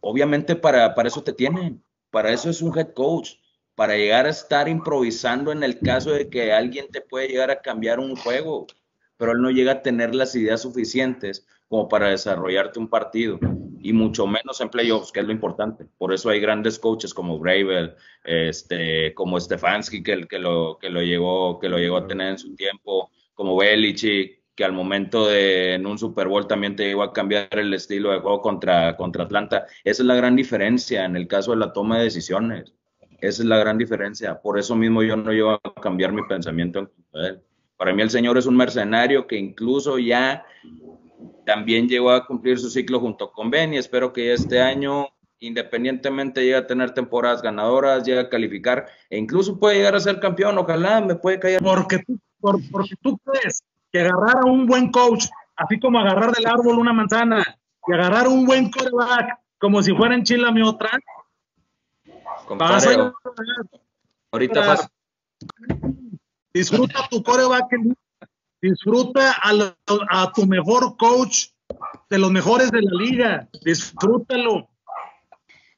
Obviamente para, para eso te tienen, para eso es un head coach para llegar a estar improvisando en el caso de que alguien te puede llegar a cambiar un juego pero él no llega a tener las ideas suficientes como para desarrollarte un partido y mucho menos en playoffs, que es lo importante. Por eso hay grandes coaches como Bravel, este, como Stefanski, que, que, lo, que, lo llegó, que lo llegó a tener en su tiempo, como Belichick, que al momento de en un Super Bowl también te llegó a cambiar el estilo de juego contra, contra Atlanta. Esa es la gran diferencia en el caso de la toma de decisiones. Esa es la gran diferencia. Por eso mismo yo no llevo a cambiar mi pensamiento en él. Para mí el Señor es un mercenario que incluso ya también llegó a cumplir su ciclo junto con Ben y espero que este año, independientemente, llegue a tener temporadas ganadoras, llegue a calificar e incluso puede llegar a ser campeón. Ojalá me puede caer. Porque tú, porque tú crees que agarrar a un buen coach, así como agarrar del árbol una manzana y agarrar un buen coreback, como si fuera en Chile mi otra, ahorita Disfruta tu coreback, disfruta a, tu mejor coach de los mejores de la liga, disfrútalo.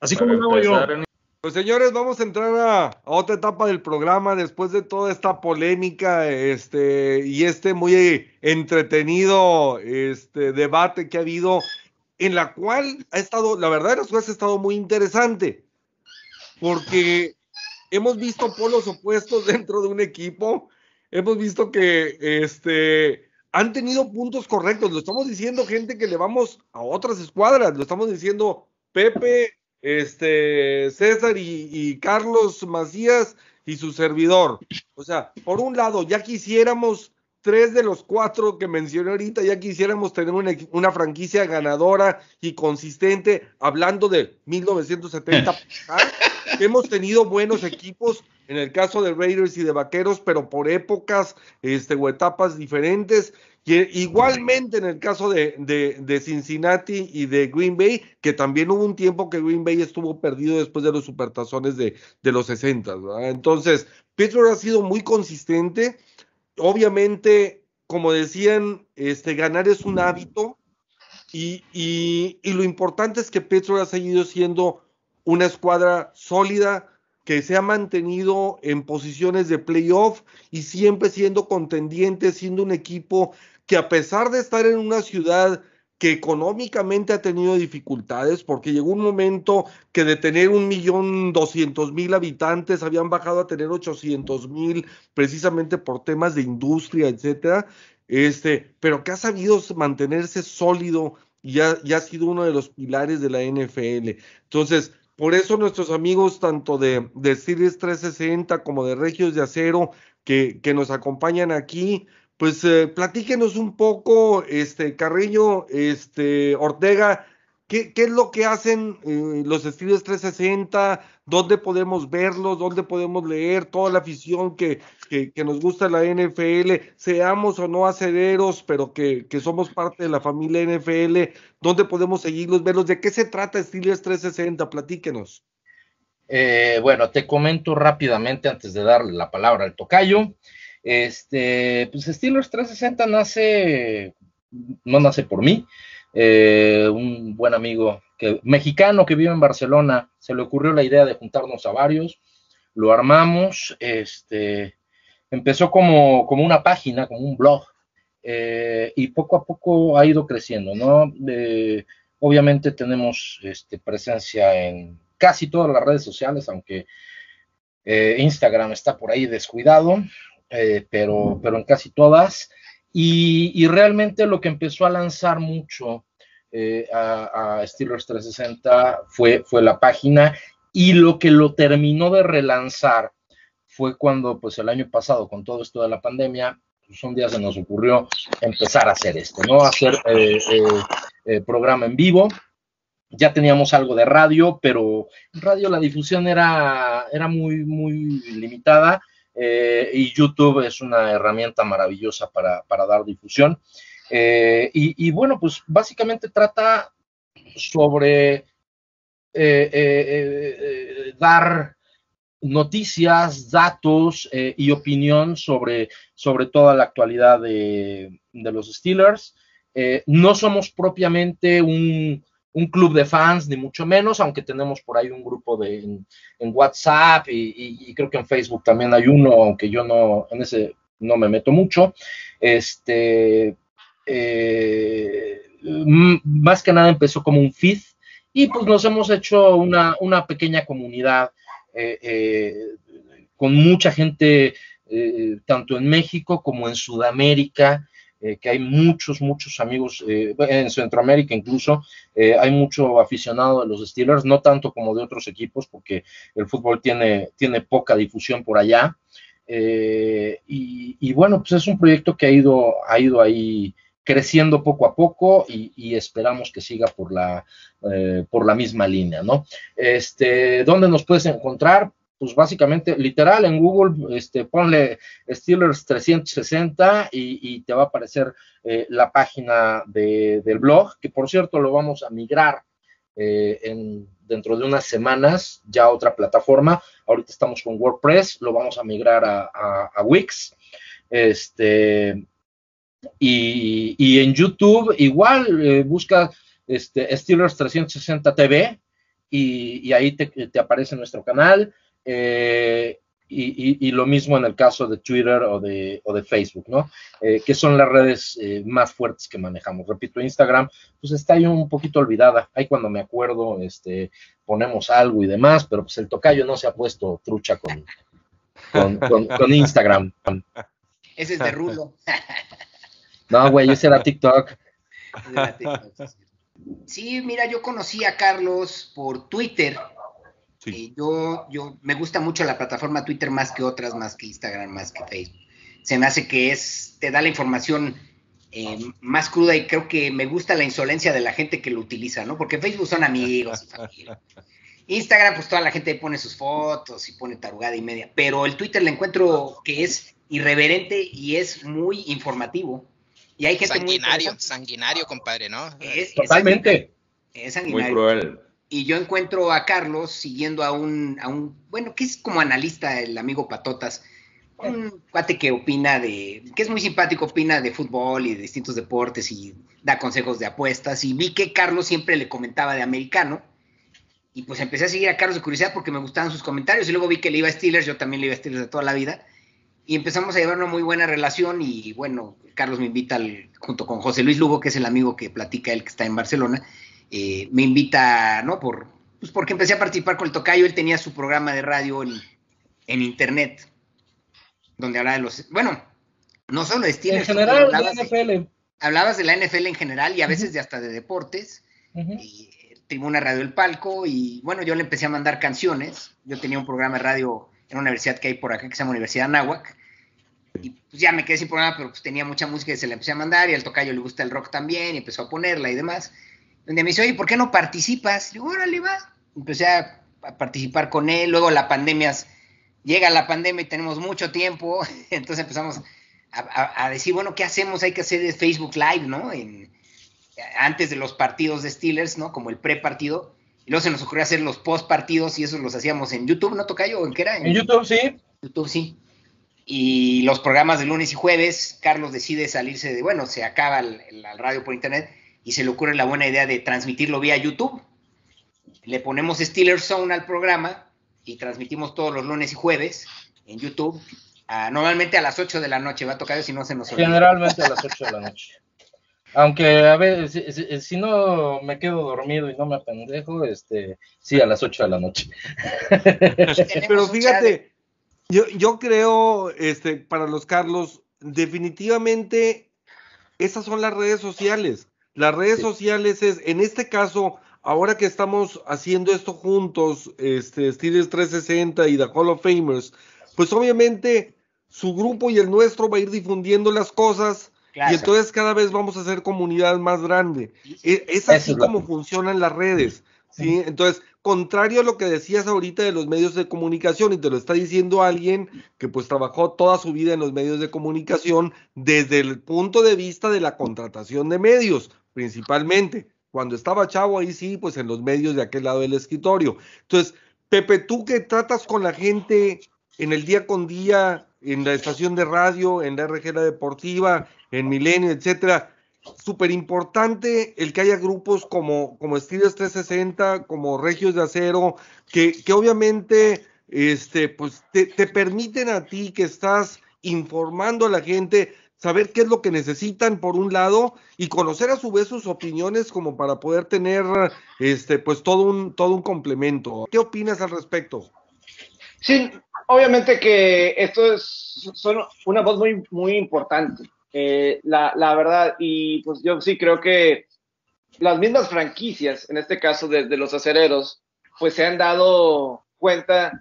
Así como lo hago yo. Pues señores, vamos a entrar a, otra etapa del programa después de toda esta polémica este, y este muy entretenido este, debate que ha habido, en la cual ha estado, la verdad, las cosas ha estado muy interesante, porque hemos visto polos opuestos dentro de un equipo, hemos visto que este, han tenido puntos correctos, lo estamos diciendo gente que le vamos a otras escuadras, lo estamos diciendo Pepe, este, César y, y Carlos Macías y su servidor. O sea, por un lado, ya quisiéramos tres de los cuatro que mencioné ahorita ya quisiéramos tener una, una franquicia ganadora y consistente, hablando de 1970. hemos tenido buenos equipos en el caso de Raiders y de Vaqueros, pero por épocas este, o etapas diferentes. Y igualmente en el caso de, de, Cincinnati y de Green Bay, que también hubo un tiempo que Green Bay estuvo perdido después de los supertazones de, de los 60. Entonces, Pittsburgh ha sido muy consistente. Obviamente, como decían, este, ganar es un hábito. Y, y, y lo importante es que Pittsburgh ha seguido siendo una escuadra sólida, que se ha mantenido en posiciones de playoff y siempre siendo contendiente, siendo un equipo que a pesar de estar en una ciudad que económicamente ha tenido dificultades, porque llegó un momento que de tener un millón doscientos mil habitantes habían bajado a tener ochocientos mil, precisamente por temas de industria, etcétera, este, pero que ha sabido mantenerse sólido y ha, y ha sido uno de los pilares de la NFL. Entonces, por eso nuestros amigos tanto de, de Series 360 como de Regios de Acero que, que nos acompañan aquí, pues eh, platíquenos un poco, este Carrillo, este Ortega, ¿qué, es lo que hacen eh, los Steelers 360? ¿Dónde podemos verlos? ¿Dónde podemos leer toda la afición que, nos gusta la NFL, seamos o no acederos, pero que, que, somos parte de la familia NFL, ¿dónde podemos seguirlos, verlos? ¿De qué se trata Steelers 360? Platíquenos. Eh, bueno, te comento rápidamente antes de darle la palabra al tocayo. Este, pues Steelers 360 nace, no nace por mí, eh, un buen amigo que, mexicano que vive en Barcelona, se le ocurrió la idea de juntarnos a varios, lo armamos, este, empezó como, como una página, como un blog, eh, y poco a poco ha ido creciendo, ¿no? obviamente tenemos este, presencia en casi todas las redes sociales, aunque eh, Instagram está por ahí descuidado, pero, pero en casi todas. Y, realmente lo que empezó a lanzar mucho a, a, Steelers 360 fue, fue la página y lo que lo terminó de relanzar fue cuando, pues el año pasado, con todo esto de la pandemia, pues un día se nos ocurrió empezar a hacer esto, ¿no? Hacer eh, eh, eh, programa en vivo. Ya teníamos algo de radio, pero en radio la difusión era, era muy, muy limitada y YouTube es una herramienta maravillosa para, dar difusión. Y, y, bueno, pues básicamente trata sobre dar noticias, datos eh, y opinión sobre, sobre toda la actualidad de, los Steelers. Eh, no somos propiamente un, club de fans, ni mucho menos, aunque tenemos por ahí un grupo de, en, WhatsApp y, creo que en Facebook también hay uno, aunque yo no, en ese no me meto mucho. Este, eh, más que nada empezó como un feed y pues nos hemos hecho una, una pequeña comunidad eh, eh, con mucha gente, tanto en México como en Sudamérica, que hay muchos, muchos amigos, en Centroamérica incluso, hay mucho aficionado de los Steelers, no tanto como de otros equipos, porque el fútbol tiene, tiene poca difusión por allá. Y, bueno, pues es un proyecto que ha ido, ha ido ahí creciendo poco a poco y, esperamos que siga por la, eh, por la misma línea, ¿no? Este, ¿Dónde nos puedes encontrar? Pues básicamente, literal, en Google, este, ponle Steelers 360 y, te va a aparecer eh, la página del blog, que por cierto lo vamos a migrar eh, en, dentro de unas semanas ya a otra plataforma. Ahorita estamos con WordPress, lo vamos a migrar a Wix. Este, y, en YouTube igual eh, busca este, Steelers 360 TV y, ahí te, aparece nuestro canal. Eh, y, lo mismo en el caso de Twitter o de, o de Facebook, ¿no? Eh, que son las redes más fuertes que manejamos. Repito, Instagram, pues está ahí un poquito olvidada. Ahí cuando me acuerdo, este, ponemos algo y demás, pero pues el tocayo no se ha puesto trucha con, con, con Instagram. Ese es de Rulo. No, güey, ese era TikTok. Sí, mira, yo conocí a Carlos por Twitter. Sí. yo, yo me gusta mucho la plataforma Twitter más que otras, más que Instagram, más que Facebook. se me hace que es, te da la información eh, más cruda y creo que me gusta la insolencia de la gente que lo utiliza, ¿no? Porque Facebook son amigos y familia. Instagram, pues toda la gente pone sus fotos y pone tarugada y media, pero el Twitter le encuentro que es irreverente y es muy informativo. Y hay gente sanguinario, sanguinario, compadre, ¿no? Totalmente. Es, sanguinario. Muy cruel. Y yo encuentro a Carlos siguiendo a un, a un, bueno, que es como analista el amigo Patotas, un cuate que opina de, que es muy simpático, opina de fútbol y de distintos deportes y da consejos de apuestas. Y vi que Carlos siempre le comentaba de americano. Y pues empecé a seguir a Carlos de curiosidad porque me gustaban sus comentarios. Y luego vi que le iba a Steelers, yo también le iba a Steelers de toda la vida. Y empezamos a llevar una muy buena relación. Y bueno, Carlos me invita junto con José Luis Lugo, que es el amigo que platica él que está en Barcelona. Eh, me invita, ¿no? Por, pues porque empecé a participar con el Tocayo. Él tenía su programa de radio en, en internet donde hablaba de los, bueno, no solo de Steelers. En general, de la NFL. hablabas de la NFL en general y a veces de hasta de deportes. y, Tribuna Radio El Palco y bueno, yo le empecé a mandar canciones. Yo tenía un programa de radio en una universidad que hay por acá que se llama Universidad Nahuac. Y pues ya me quedé sin programa, pero pues tenía mucha música y se la empecé a mandar y al tocayo le gusta el rock también y empezó a ponerla y demás. Donde me dice, oye, ¿por qué no participas? Y digo, órale, va. Empecé a, a participar con él. Luego la pandemia llega la pandemia y tenemos mucho tiempo, entonces empezamos a, decir, bueno, ¿qué hacemos? Hay que hacer Facebook Live, ¿no? antes de los partidos de Steelers, ¿no? Como el pre-partido. Y luego se nos ocurrió hacer los post-partidos y eso los hacíamos en YouTube, ¿no, Tocayo? ¿En qué era? En, YouTube, sí. YouTube, sí. Y los programas de lunes y jueves, Carlos decide salirse de, bueno, se acaba el, el, radio por internet y se le ocurre la buena idea de transmitirlo vía YouTube. Le ponemos Steelers Zone al programa y transmitimos todos los lunes y jueves en YouTube. normalmente a las 8 de la noche va a tocar si no se nos olvida. Generalmente a las 8 de la noche. Aunque a ver, si, no me quedo dormido y no me apendejo, este, sí, a las 8 de la noche. Pero fíjate, yo, yo creo, este, para los Carlos, definitivamente esas son las redes sociales. Las redes sociales es, en este caso, ahora que estamos haciendo esto juntos, este, Steelers 360 y The Hall of Famers, pues obviamente su grupo y el nuestro va a ir difundiendo las cosas y entonces cada vez vamos a hacer comunidad más grande. Es, así como funcionan las redes. ¿sí? Entonces, contrario a lo que decías ahorita de los medios de comunicación, y te lo está diciendo alguien que pues trabajó toda su vida en los medios de comunicación desde el punto de vista de la contratación de medios, principalmente. Cuando estaba chavo, ahí sí, pues en los medios de aquel lado del escritorio. Entonces, Pepe, tú que tratas con la gente en el día con día, en la estación de radio, en la RG La Deportiva, en Milenio, etcétera, súper importante el que haya grupos como, como Steelers 360, como Regios de Acero, que, que obviamente este, pues te, te permiten a ti que estás informando a la gente saber qué es lo que necesitan por un lado y conocer a su vez sus opiniones como para poder tener este pues todo un todo un complemento. ¿Qué opinas al respecto? Sí, obviamente que esto es son una voz muy muy importante. Eh, la, la, verdad y pues yo sí creo que las mismas franquicias, en este caso de, los acereros, pues se han dado cuenta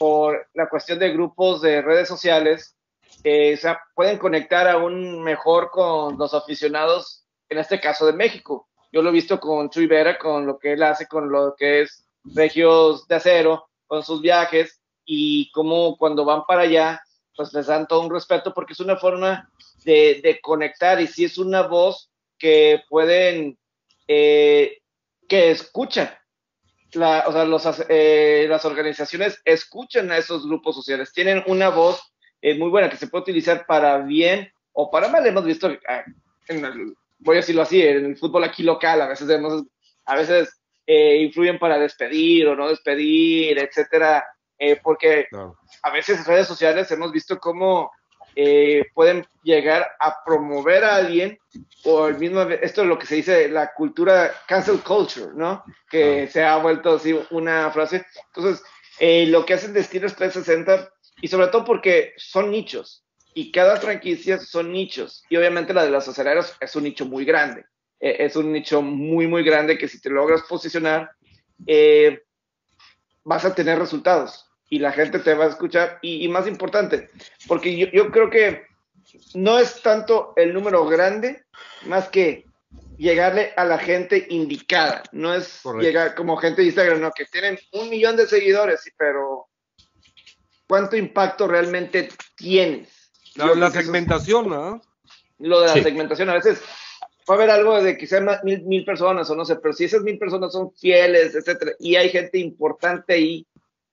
por la cuestión de grupos de redes sociales eh, se pueden conectar aún mejor con los aficionados, en este caso de México. Yo lo he visto con Chuy Vera, con lo que él hace, con lo que es Regios de Acero, con sus viajes y cómo cuando van para allá, pues les dan todo un respeto porque es una forma de, conectar y si es una voz que pueden, eh, que escuchan. O sea, eh, las organizaciones escuchan a esos grupos sociales, tienen una voz es muy buena, que se puede utilizar para bien o para mal. Hemos visto, ah, voy a decirlo así, en el fútbol aquí local, a veces a veces eh, influyen para despedir o no despedir, etcétera, eh, porque a veces en redes sociales hemos visto cómo eh, pueden llegar a promover a alguien o el mismo, esto es lo que se dice la cultura cancel culture, ¿no? Que se ha vuelto así una frase. Entonces, lo que hacen Destinos 360 y sobre todo porque son nichos. Y cada franquicia son nichos. Y obviamente la de los aceleros es un nicho muy grande, eh, es un nicho muy muy grande que si te logras posicionar eh, vas a tener resultados. Y la gente te va a escuchar. Y, más importante, porque yo, yo, creo que no es tanto el número grande, más que llegarle a la gente indicada. No es llegar como gente de Instagram, no, que tienen un millón de seguidores, pero ¿cuánto impacto realmente tienes? La, segmentación, ¿no? Lo de la segmentación, a veces va a haber algo de que sean mil, mil personas o no sé, pero si esas mil personas son fieles, etcétera, y hay gente importante ahí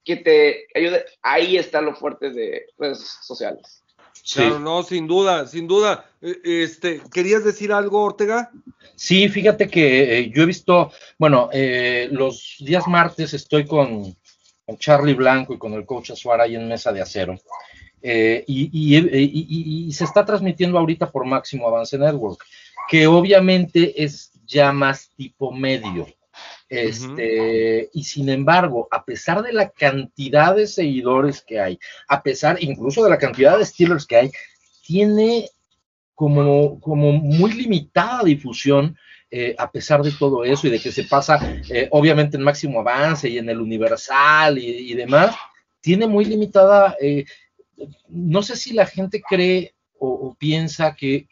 que te ayude, ahí está lo fuerte de redes sociales. Claro, no, sin duda, sin duda. E, este, ¿querías decir algo, Ortega? Sí, fíjate que eh, yo he visto, bueno, eh, los días martes estoy con, Charlie Blanco y con el coach Azuara ahí en Mesa de Acero. Eh, y, se está transmitiendo ahorita por Máximo Avance Network, que obviamente es ya más tipo medio. Este, Y sin embargo, a pesar de la cantidad de seguidores que hay, a pesar incluso de la cantidad de Steelers que hay, tiene como, como muy limitada difusión. Eh, a pesar de todo eso y de que se pasa eh, obviamente en máximo avance y en el universal y, demás, tiene muy limitada, eh, no sé si la gente cree o, piensa que,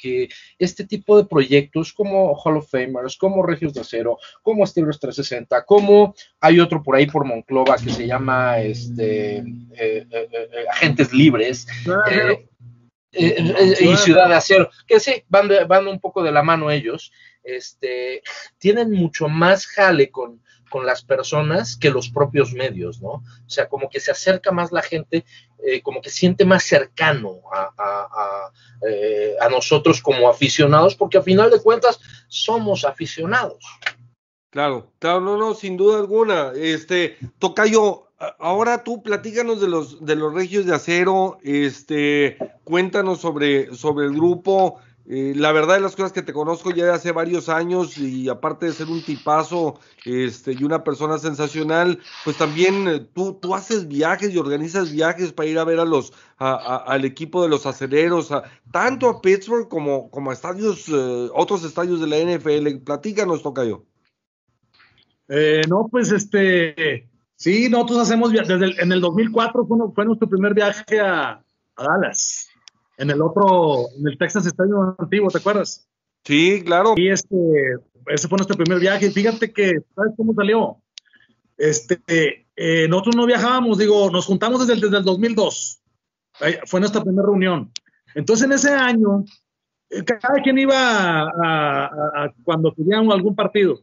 este tipo de proyectos como Hall of Famers, como Regios de Acero, como Steelers 360, como hay otro por ahí por Monclova que se llama este, eh, eh, eh, Agentes Libres. y Ciudad de Acero, que sí, van, van un poco de la mano ellos, este, tienen mucho más jale con, con las personas que los propios medios, ¿no? O sea, como que se acerca más la gente, eh, como que siente más cercano eh, a, nosotros como aficionados, porque a final de cuentas somos aficionados. Claro, claro, no, no, sin duda alguna. Este, Tocayo, ahora tú platícanos de los de los regios de acero, este, cuéntanos sobre, sobre el grupo, eh, la verdad de las cosas que te conozco ya de hace varios años y aparte de ser un tipazo este, y una persona sensacional, pues también eh, tú, tú haces viajes y organizas viajes para ir a ver a los, al equipo de los aceleros, tanto a Pittsburgh como, como a estadios, eh, otros estadios de la NFL. Platícanos, Tocayo. no, pues este, sí, nosotros hacemos, desde en el 2004 fue, fue nuestro primer viaje a Dallas en el otro, en el Texas Stadium antiguo, ¿te acuerdas? Sí, claro. Y este, ese fue nuestro primer viaje. Fíjate que, ¿sabes cómo salió? Este, eh, nosotros no viajábamos, digo, nos juntamos desde el, desde el 2002. fue nuestra primera reunión. Entonces, en ese año, eh, cada quien iba a, cuando teníamos algún partido.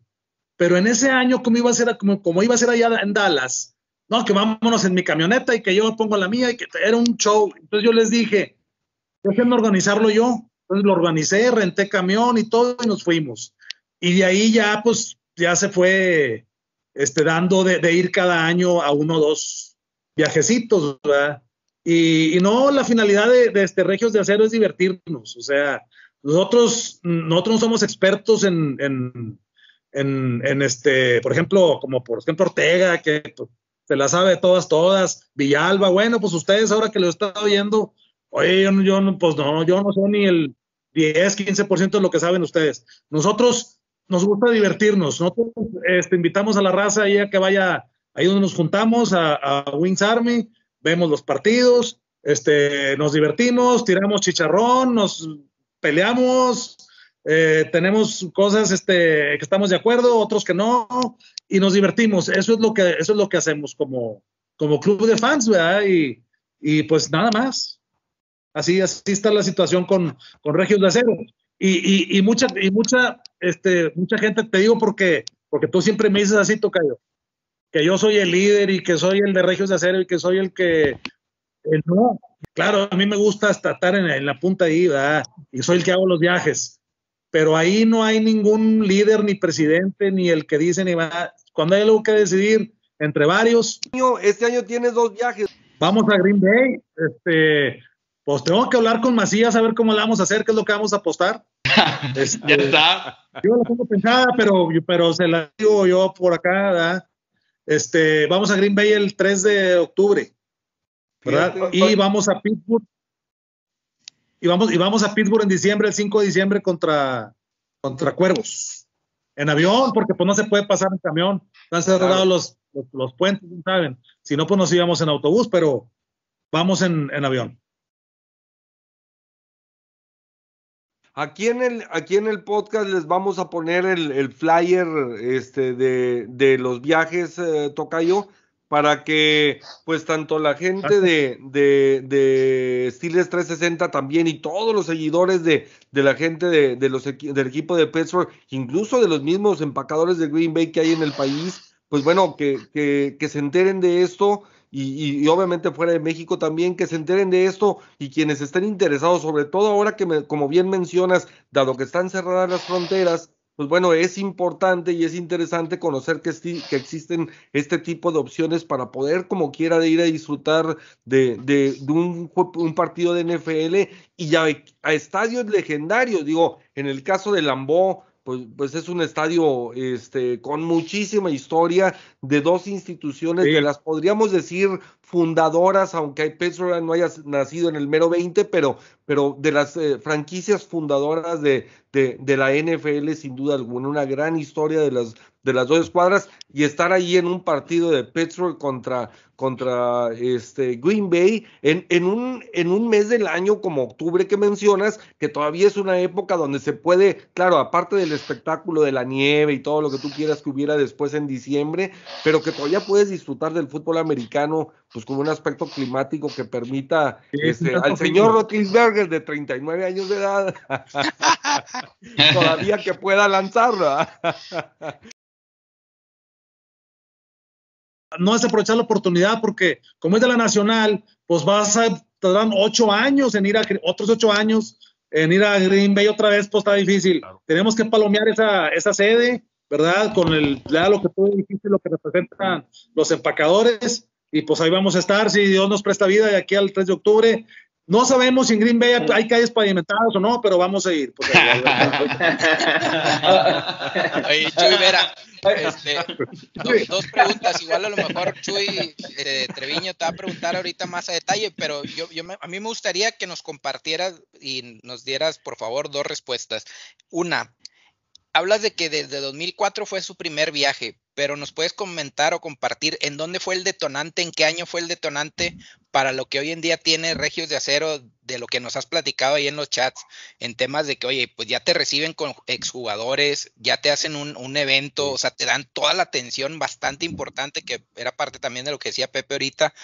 Pero en ese año, como iba a ser, como, como iba a ser allá en Dallas, no, que vámonos en mi camioneta y que yo pongo la mía y que era un show. Entonces yo les dije, déjenme organizarlo yo. Entonces lo organicé, renté camión y todo y nos fuimos. Y de ahí ya, pues, ya se fue este, dando de, ir cada año a uno o dos viajecitos, ¿verdad? Y, no, la finalidad de, este Regios de Acero es divertirnos. O sea, nosotros, nosotros no somos expertos en, en, en, este, por ejemplo, como por ejemplo Ortega, que pues, se la sabe todas, todas, Villalba, bueno, pues ustedes ahora que lo están oyendo, Oye, yo, yo pues no, yo no sé ni el 10, 15% de lo que saben ustedes. Nosotros nos gusta divertirnos. Nosotros este, invitamos a la raza ahí a que vaya ahí donde nos juntamos, a, Wings Army, vemos los partidos, este, nos divertimos, tiramos chicharrón, nos peleamos, eh, tenemos cosas este, que estamos de acuerdo, otros que no, y nos divertimos. Eso es lo que, eso es lo que hacemos como, como club de fans, ¿verdad? Y, y pues nada más. Así, así está la situación con, con Regios de Acero. Y, y, mucha, y mucha, este, mucha gente, te digo porque, porque tú siempre me dices así, Tocayo, que yo soy el líder y que soy el de Regios de Acero y que soy el que... no, claro, a mí me gusta estar en, en la punta ahí, ¿verdad? Y soy el que hago los viajes. Pero ahí no hay ningún líder, ni presidente, ni el que dice, ni va. Cuando hay algo que decidir entre varios. Este año tienes dos viajes. Vamos a Green Bay. Este, pues tengo que hablar con Macías a ver cómo le vamos a hacer, qué es lo que vamos a apostar. Este, ya está. Yo la tengo pensada, pero, pero se la digo yo por acá, ¿verdad? Este, vamos a Green Bay el 3 de octubre, ¿verdad? y vamos a Pittsburgh. Y vamos, y vamos a Pittsburgh en diciembre, el 5 de diciembre contra, contra Cuervos. En avión, porque pues no se puede pasar en camión. Están cerrados los, los, puentes, ¿saben? Si no, pues nos íbamos en autobús, pero vamos en, en avión. Aquí en el, aquí en el podcast les vamos a poner el, flyer este, de, de los viajes, eh, Tocayo, para que pues tanto la gente de, de, de Steelers 360 también y todos los seguidores de, de la gente de, de los del equipo de Pittsburgh, incluso de los mismos empacadores de Green Bay que hay en el país, pues bueno, que, que se enteren de esto y, y, obviamente fuera de México también, que se enteren de esto y quienes estén interesados, sobre todo ahora que, me, como bien mencionas, dado que están cerradas las fronteras, pues bueno, es importante y es interesante conocer que, existen este tipo de opciones para poder, como quiera, de ir a disfrutar de, de, un, un, partido de NFL y ya a estadios legendarios. Digo, en el caso de Lambó, pues, pues es un estadio este, con muchísima historia de dos instituciones que las podríamos decir fundadoras, aunque Pittsburgh no haya nacido en el mero 20, pero, pero de las eh, franquicias fundadoras de, de, la NFL, sin duda alguna, una gran historia de las, de las dos escuadras y estar ahí en un partido de Pittsburgh contra, contra este Green Bay en, en, un, en un mes del año como octubre que mencionas, que todavía es una época donde se puede, claro, aparte del espectáculo de la nieve y todo lo que tú quieras que hubiera después en diciembre, pero que todavía puedes disfrutar del fútbol americano pues con un aspecto climático que permita este, al señor Rotlisberger de 39 años de edad todavía que pueda lanzarlo no es aprovechar la oportunidad porque como es de la nacional, pues vas a, te dan ocho años en ir a, otros ocho años en ir a Green Bay otra vez, pues está difícil. Tenemos que palomear esa, esa sede, ¿verdad? Con el, lo que tú dijiste, lo que representan los empacadores, y pues ahí vamos a estar, si Dios nos presta vida, de aquí al 3 de octubre, no sabemos si en Green Bay hay calles pavimentadas o no, pero vamos a ir. Pues, Oye, Chuy Vera, este, dos, preguntas. Igual a lo mejor Chuy eh, Treviño te va a preguntar ahorita más a detalle, pero yo, yo a mí me gustaría que nos compartieras y nos dieras, por favor, dos respuestas. Una, hablas de que desde 2004 fue su primer viaje, pero nos puedes comentar o compartir en dónde fue el detonante, en qué año fue el detonante para lo que hoy en día tiene Regios de Acero, de lo que nos has platicado ahí en los chats, en temas de que, oye, pues ya te reciben con exjugadores, ya te hacen un, evento, o sea, te dan toda la atención bastante importante, que era parte también de lo que decía Pepe ahorita,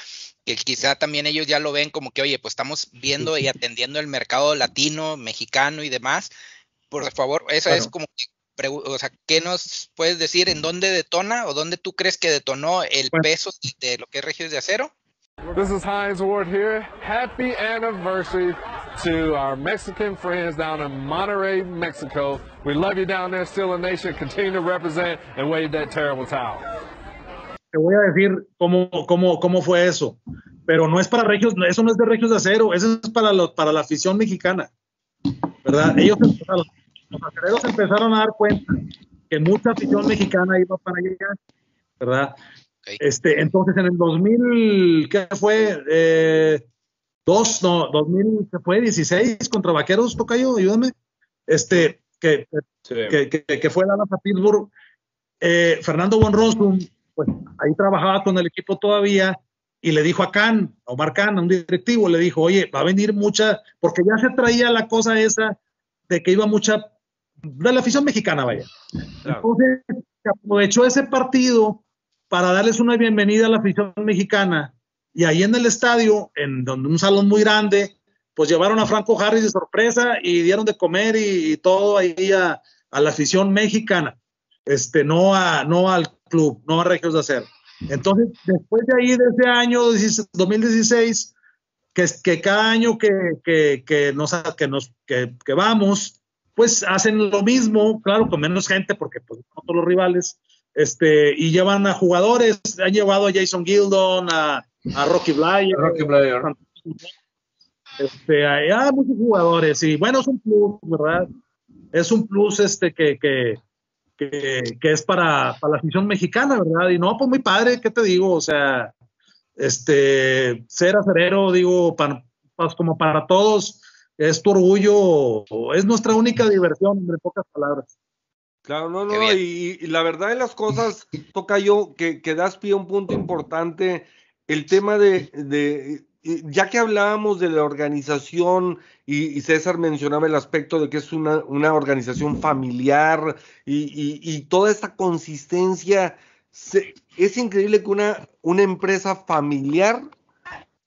que quizá también ellos ya lo ven como que, oye, pues estamos viendo y atendiendo el mercado latino, mexicano y demás. Por favor, esa es como o sea, ¿qué nos puedes decir en dónde detona o dónde tú crees que detonó el peso de lo que es Regios de Acero? This is Heinz Ward here. Happy anniversary to our Mexican friends down in Monterrey, Mexico. We love you down there, still a nation. Continue to represent and wave that terrible towel. Te voy a decir cómo, cómo, cómo fue eso. Pero no es para Regios, eso no es de Regios de Acero, eso es para, lo, para la afición mexicana. ¿Verdad? Ellos, los acereros empezaron a dar cuenta que mucha afición mexicana iba para allá, ¿verdad? Este, entonces en el 2000, ¿qué fue? Eh, dos, no, 2000, ¿qué fue? 16 contra Vaqueros, Tocayo, ayúdame. Este, que, que, que, fue Dallas a Pittsburgh. Eh, Fernando Von Rosum, pues ahí trabajaba con el equipo todavía y le dijo a Can, a Omar Can, a un directivo, le dijo, oye, va a venir mucha, porque ya se traía la cosa esa de que iba mucha de la afición mexicana, vaya. Entonces, se aprovechó ese partido para darles una bienvenida a la afición mexicana. Y ahí en el estadio, en donde un salón muy grande, pues llevaron a Franco Harris de sorpresa y dieron de comer y, todo ahí a, la afición mexicana. Este, no, a, no al club, no a Regios de Hacer. Entonces, después de ahí, de ese año 2016, que, que cada año que, que, que nos, que, nos, que, que vamos, pues hacen lo mismo, claro, con menos gente, porque pues no todos los rivales, este, y llevan a jugadores, han llevado a Jason Gildon, a, Rocky Blyer, Rocky Blyer. Este, a, muchos jugadores, y bueno, es un plus, ¿verdad? Es un plus este que, que, que, es para, para, la afición mexicana, ¿verdad? Y no, pues muy padre, ¿qué te digo? O sea, este, ser acerero, digo, para, pues, como para todos, es tu orgullo, es nuestra única diversión, en pocas palabras. Claro, no, no, y, la verdad de las cosas, toca yo que, que das pie a un punto importante, el tema de, de ya que hablábamos de la organización y, César mencionaba el aspecto de que es una, organización familiar y, toda esta consistencia, es increíble que una, una empresa familiar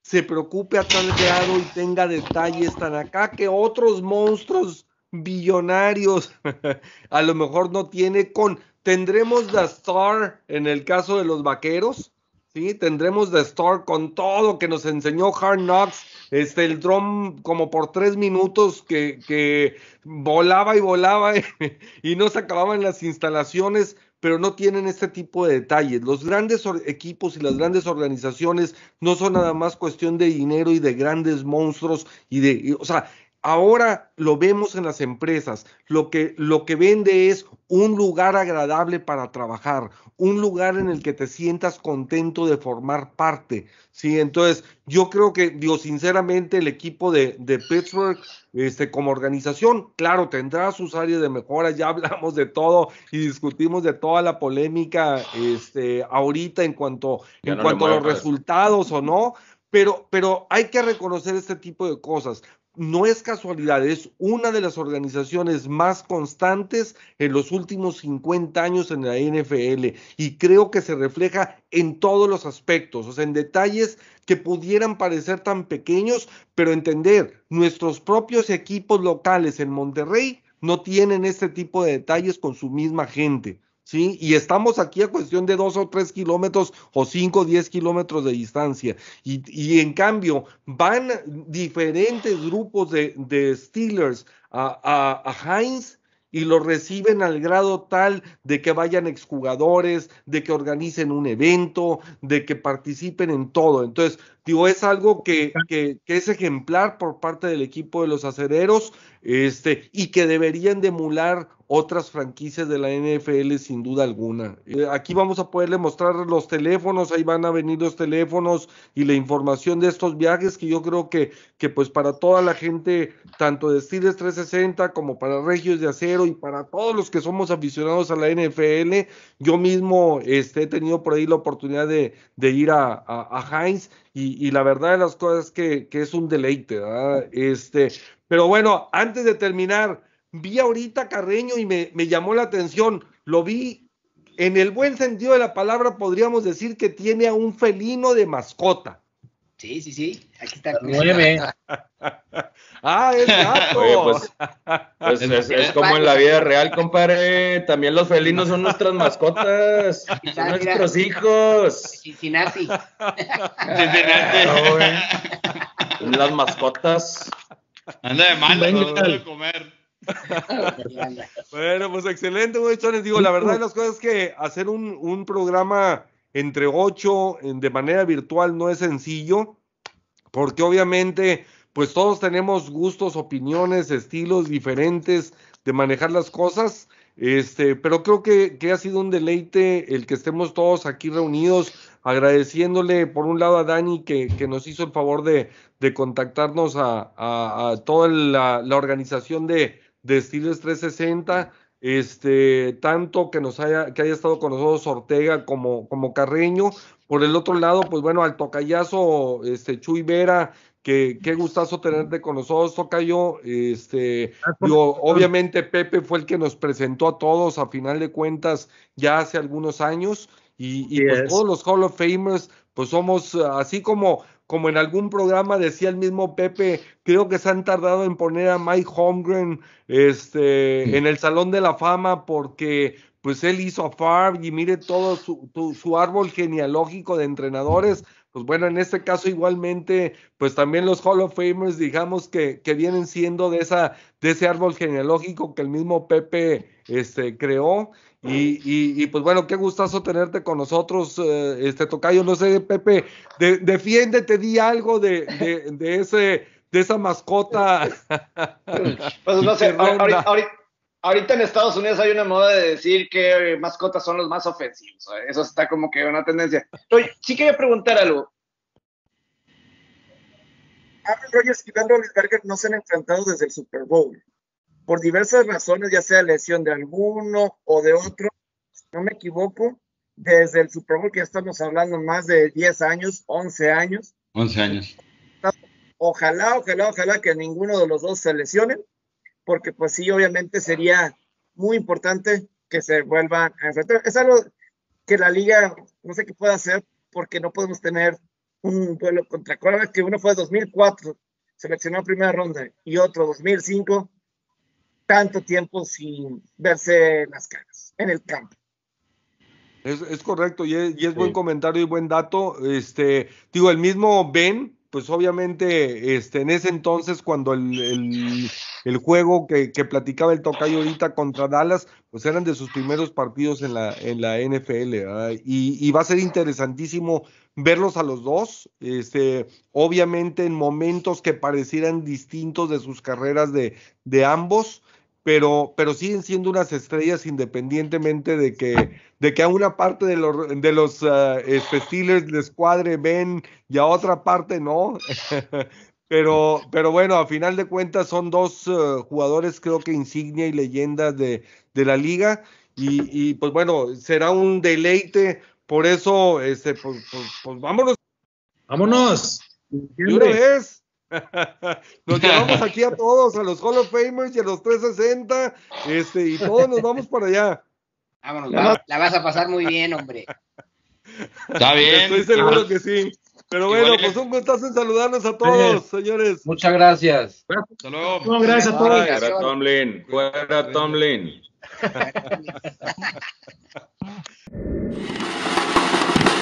se preocupe a tal grado y tenga detalles tan acá que otros monstruos billonarios a lo mejor no tiene con tendremos The Star en el caso de los vaqueros Sí, tendremos The Store con todo que nos enseñó Hard Knocks, este, el drum como por tres minutos que, que volaba y volaba y no se acababan las instalaciones, pero no tienen este tipo de detalles. Los grandes equipos y las grandes organizaciones no son nada más cuestión de dinero y de grandes monstruos y de, o sea, Ahora lo vemos en las empresas. Lo que, lo que vende es un lugar agradable para trabajar, un lugar en el que te sientas contento de formar parte. Sí, entonces yo creo que, digo, sinceramente, el equipo de, de Pittsburgh, este, como organización, claro, tendrá sus áreas de mejora. Ya hablamos de todo y discutimos de toda la polémica, este, ahorita en cuanto, en cuanto a los resultados o no. Pero, pero hay que reconocer este tipo de cosas no es casualidad, es una de las organizaciones más constantes en los últimos 50 años en la NFL y creo que se refleja en todos los aspectos, o sea, en detalles que pudieran parecer tan pequeños, pero entender, nuestros propios equipos locales en Monterrey no tienen este tipo de detalles con su misma gente. ¿Sí? Y estamos aquí a cuestión de dos o tres kilómetros o cinco o diez kilómetros de distancia. Y, en cambio, van diferentes grupos de, Steelers a, a, Heinz y lo reciben al grado tal de que vayan exjugadores, de que organicen un evento, de que participen en todo. Entonces, digo, es algo que, que, que es ejemplar por parte del equipo de los acereros este, y que deberían de emular otras franquicias de la NFL sin duda alguna. Eh, aquí vamos a poderle mostrar los teléfonos, ahí van a venir los teléfonos y la información de estos viajes que yo creo que, que pues para toda la gente, tanto de Steelers 360 como para Regios de Acero y para todos los que somos aficionados a la NFL, yo mismo este, he tenido por ahí la oportunidad de, ir a, a, Heinz y, la verdad de las cosas es que, es un deleite, ¿verdad? Este, pero bueno, antes de terminar, vi ahorita Carreño y me, llamó la atención. Lo vi en el buen sentido de la palabra, podríamos decir que tiene a un felino de mascota. Sí, sí, sí. Aquí está. Nueve. ah, es gato. pues, pues es, como en la vida real, compadre. También los felinos son nuestras mascotas. Son nuestros hijos. Cincinnati. Cincinnati. Las mascotas. Anda de mal, no de comer. bueno, pues excelente, muchachones. Digo, la verdad de las cosas es que hacer un, un programa entre ocho de manera virtual no es sencillo, porque obviamente, pues todos tenemos gustos, opiniones, estilos diferentes de manejar las cosas. Este, pero creo que, que ha sido un deleite el que estemos todos aquí reunidos agradeciéndole por un lado a Dani que, nos hizo el favor de, contactarnos a, toda la, organización de, de 360, este, tanto que nos haya, que haya estado con nosotros Ortega como, como Carreño. Por el otro lado, pues bueno, al tocayazo, este, Chuy Vera, que qué gustazo tenerte con nosotros, Tocayo. Este, obviamente Pepe fue el que nos presentó a todos a final de cuentas ya hace algunos años. Y, pues todos los Hall of Famers, pues somos ah, así como, como en algún programa decía el mismo Pepe, creo que se han tardado en poner a Mike Holmgren este, en el Salón de la Fama porque pues él hizo a Favre y mire todo su, su, árbol genealógico de entrenadores. Pues bueno, en este caso igualmente, pues también los Hall of Famers, digamos que, que vienen siendo de, esa, de ese árbol genealógico que el mismo Pepe este, creó. Y, y, pues bueno, qué gustazo tenerte con nosotros, eh, este Tocayo. No sé, Pepe, de, defiéndete, di algo de, de, ese, de esa mascota. Pues no sé, ahorita, en Estados Unidos hay una moda de decir que mascotas son los más ofensivos. Eso está como que una tendencia. Oye, sí quería preguntar algo. Aaron Rodgers y Ben Roethlisberger no se han enfrentado desde el Super Bowl por diversas razones, ya sea lesión de alguno o de otro, si no me equivoco, desde el Super Bowl que ya estamos hablando más de 10 años, 11 años. 11 años. ojalá, ojalá, ojalá que ninguno de los dos se lesionen, porque pues sí, obviamente sería muy importante que se vuelvan a enfrentar. Es algo que la liga no sé qué puede hacer porque no podemos tener un duelo contra Córdoba, que uno fue 2004, seleccionó primera ronda, y otro 2005, tanto tiempo sin verse las caras en el campo. Es, correcto y es, buen comentario y buen dato. Este, digo, el mismo Ben, pues obviamente, este, en ese entonces, cuando el, juego que, platicaba el tocayo ahorita contra Dallas, pues eran de sus primeros partidos en la, en la NFL. Y, y, va a ser interesantísimo verlos a los dos. Este, obviamente en momentos que parecieran distintos de sus carreras de, de ambos pero, pero siguen siendo unas estrellas independientemente de que, de que a una parte de los, de los uh, les cuadre Ben y a otra parte no. pero, pero bueno, a final de cuentas son dos uh, jugadores creo que insignia y leyendas de, de la liga y, y, pues bueno, será un deleite. Por eso, este, pues, pues, pues vámonos. Vámonos. ¿Y una vez? Nos llevamos aquí a todos, a los Hall of Famers y a los 360, este, y todos nos vamos para allá. Vámonos, la vas a pasar muy bien, hombre. Está bien. Estoy seguro que sí. Pero bueno, pues un gustazo en saludarnos a todos, señores. Muchas gracias. Hasta luego. gracias a todos. Fuera Tomlin. Fuera Tomlin.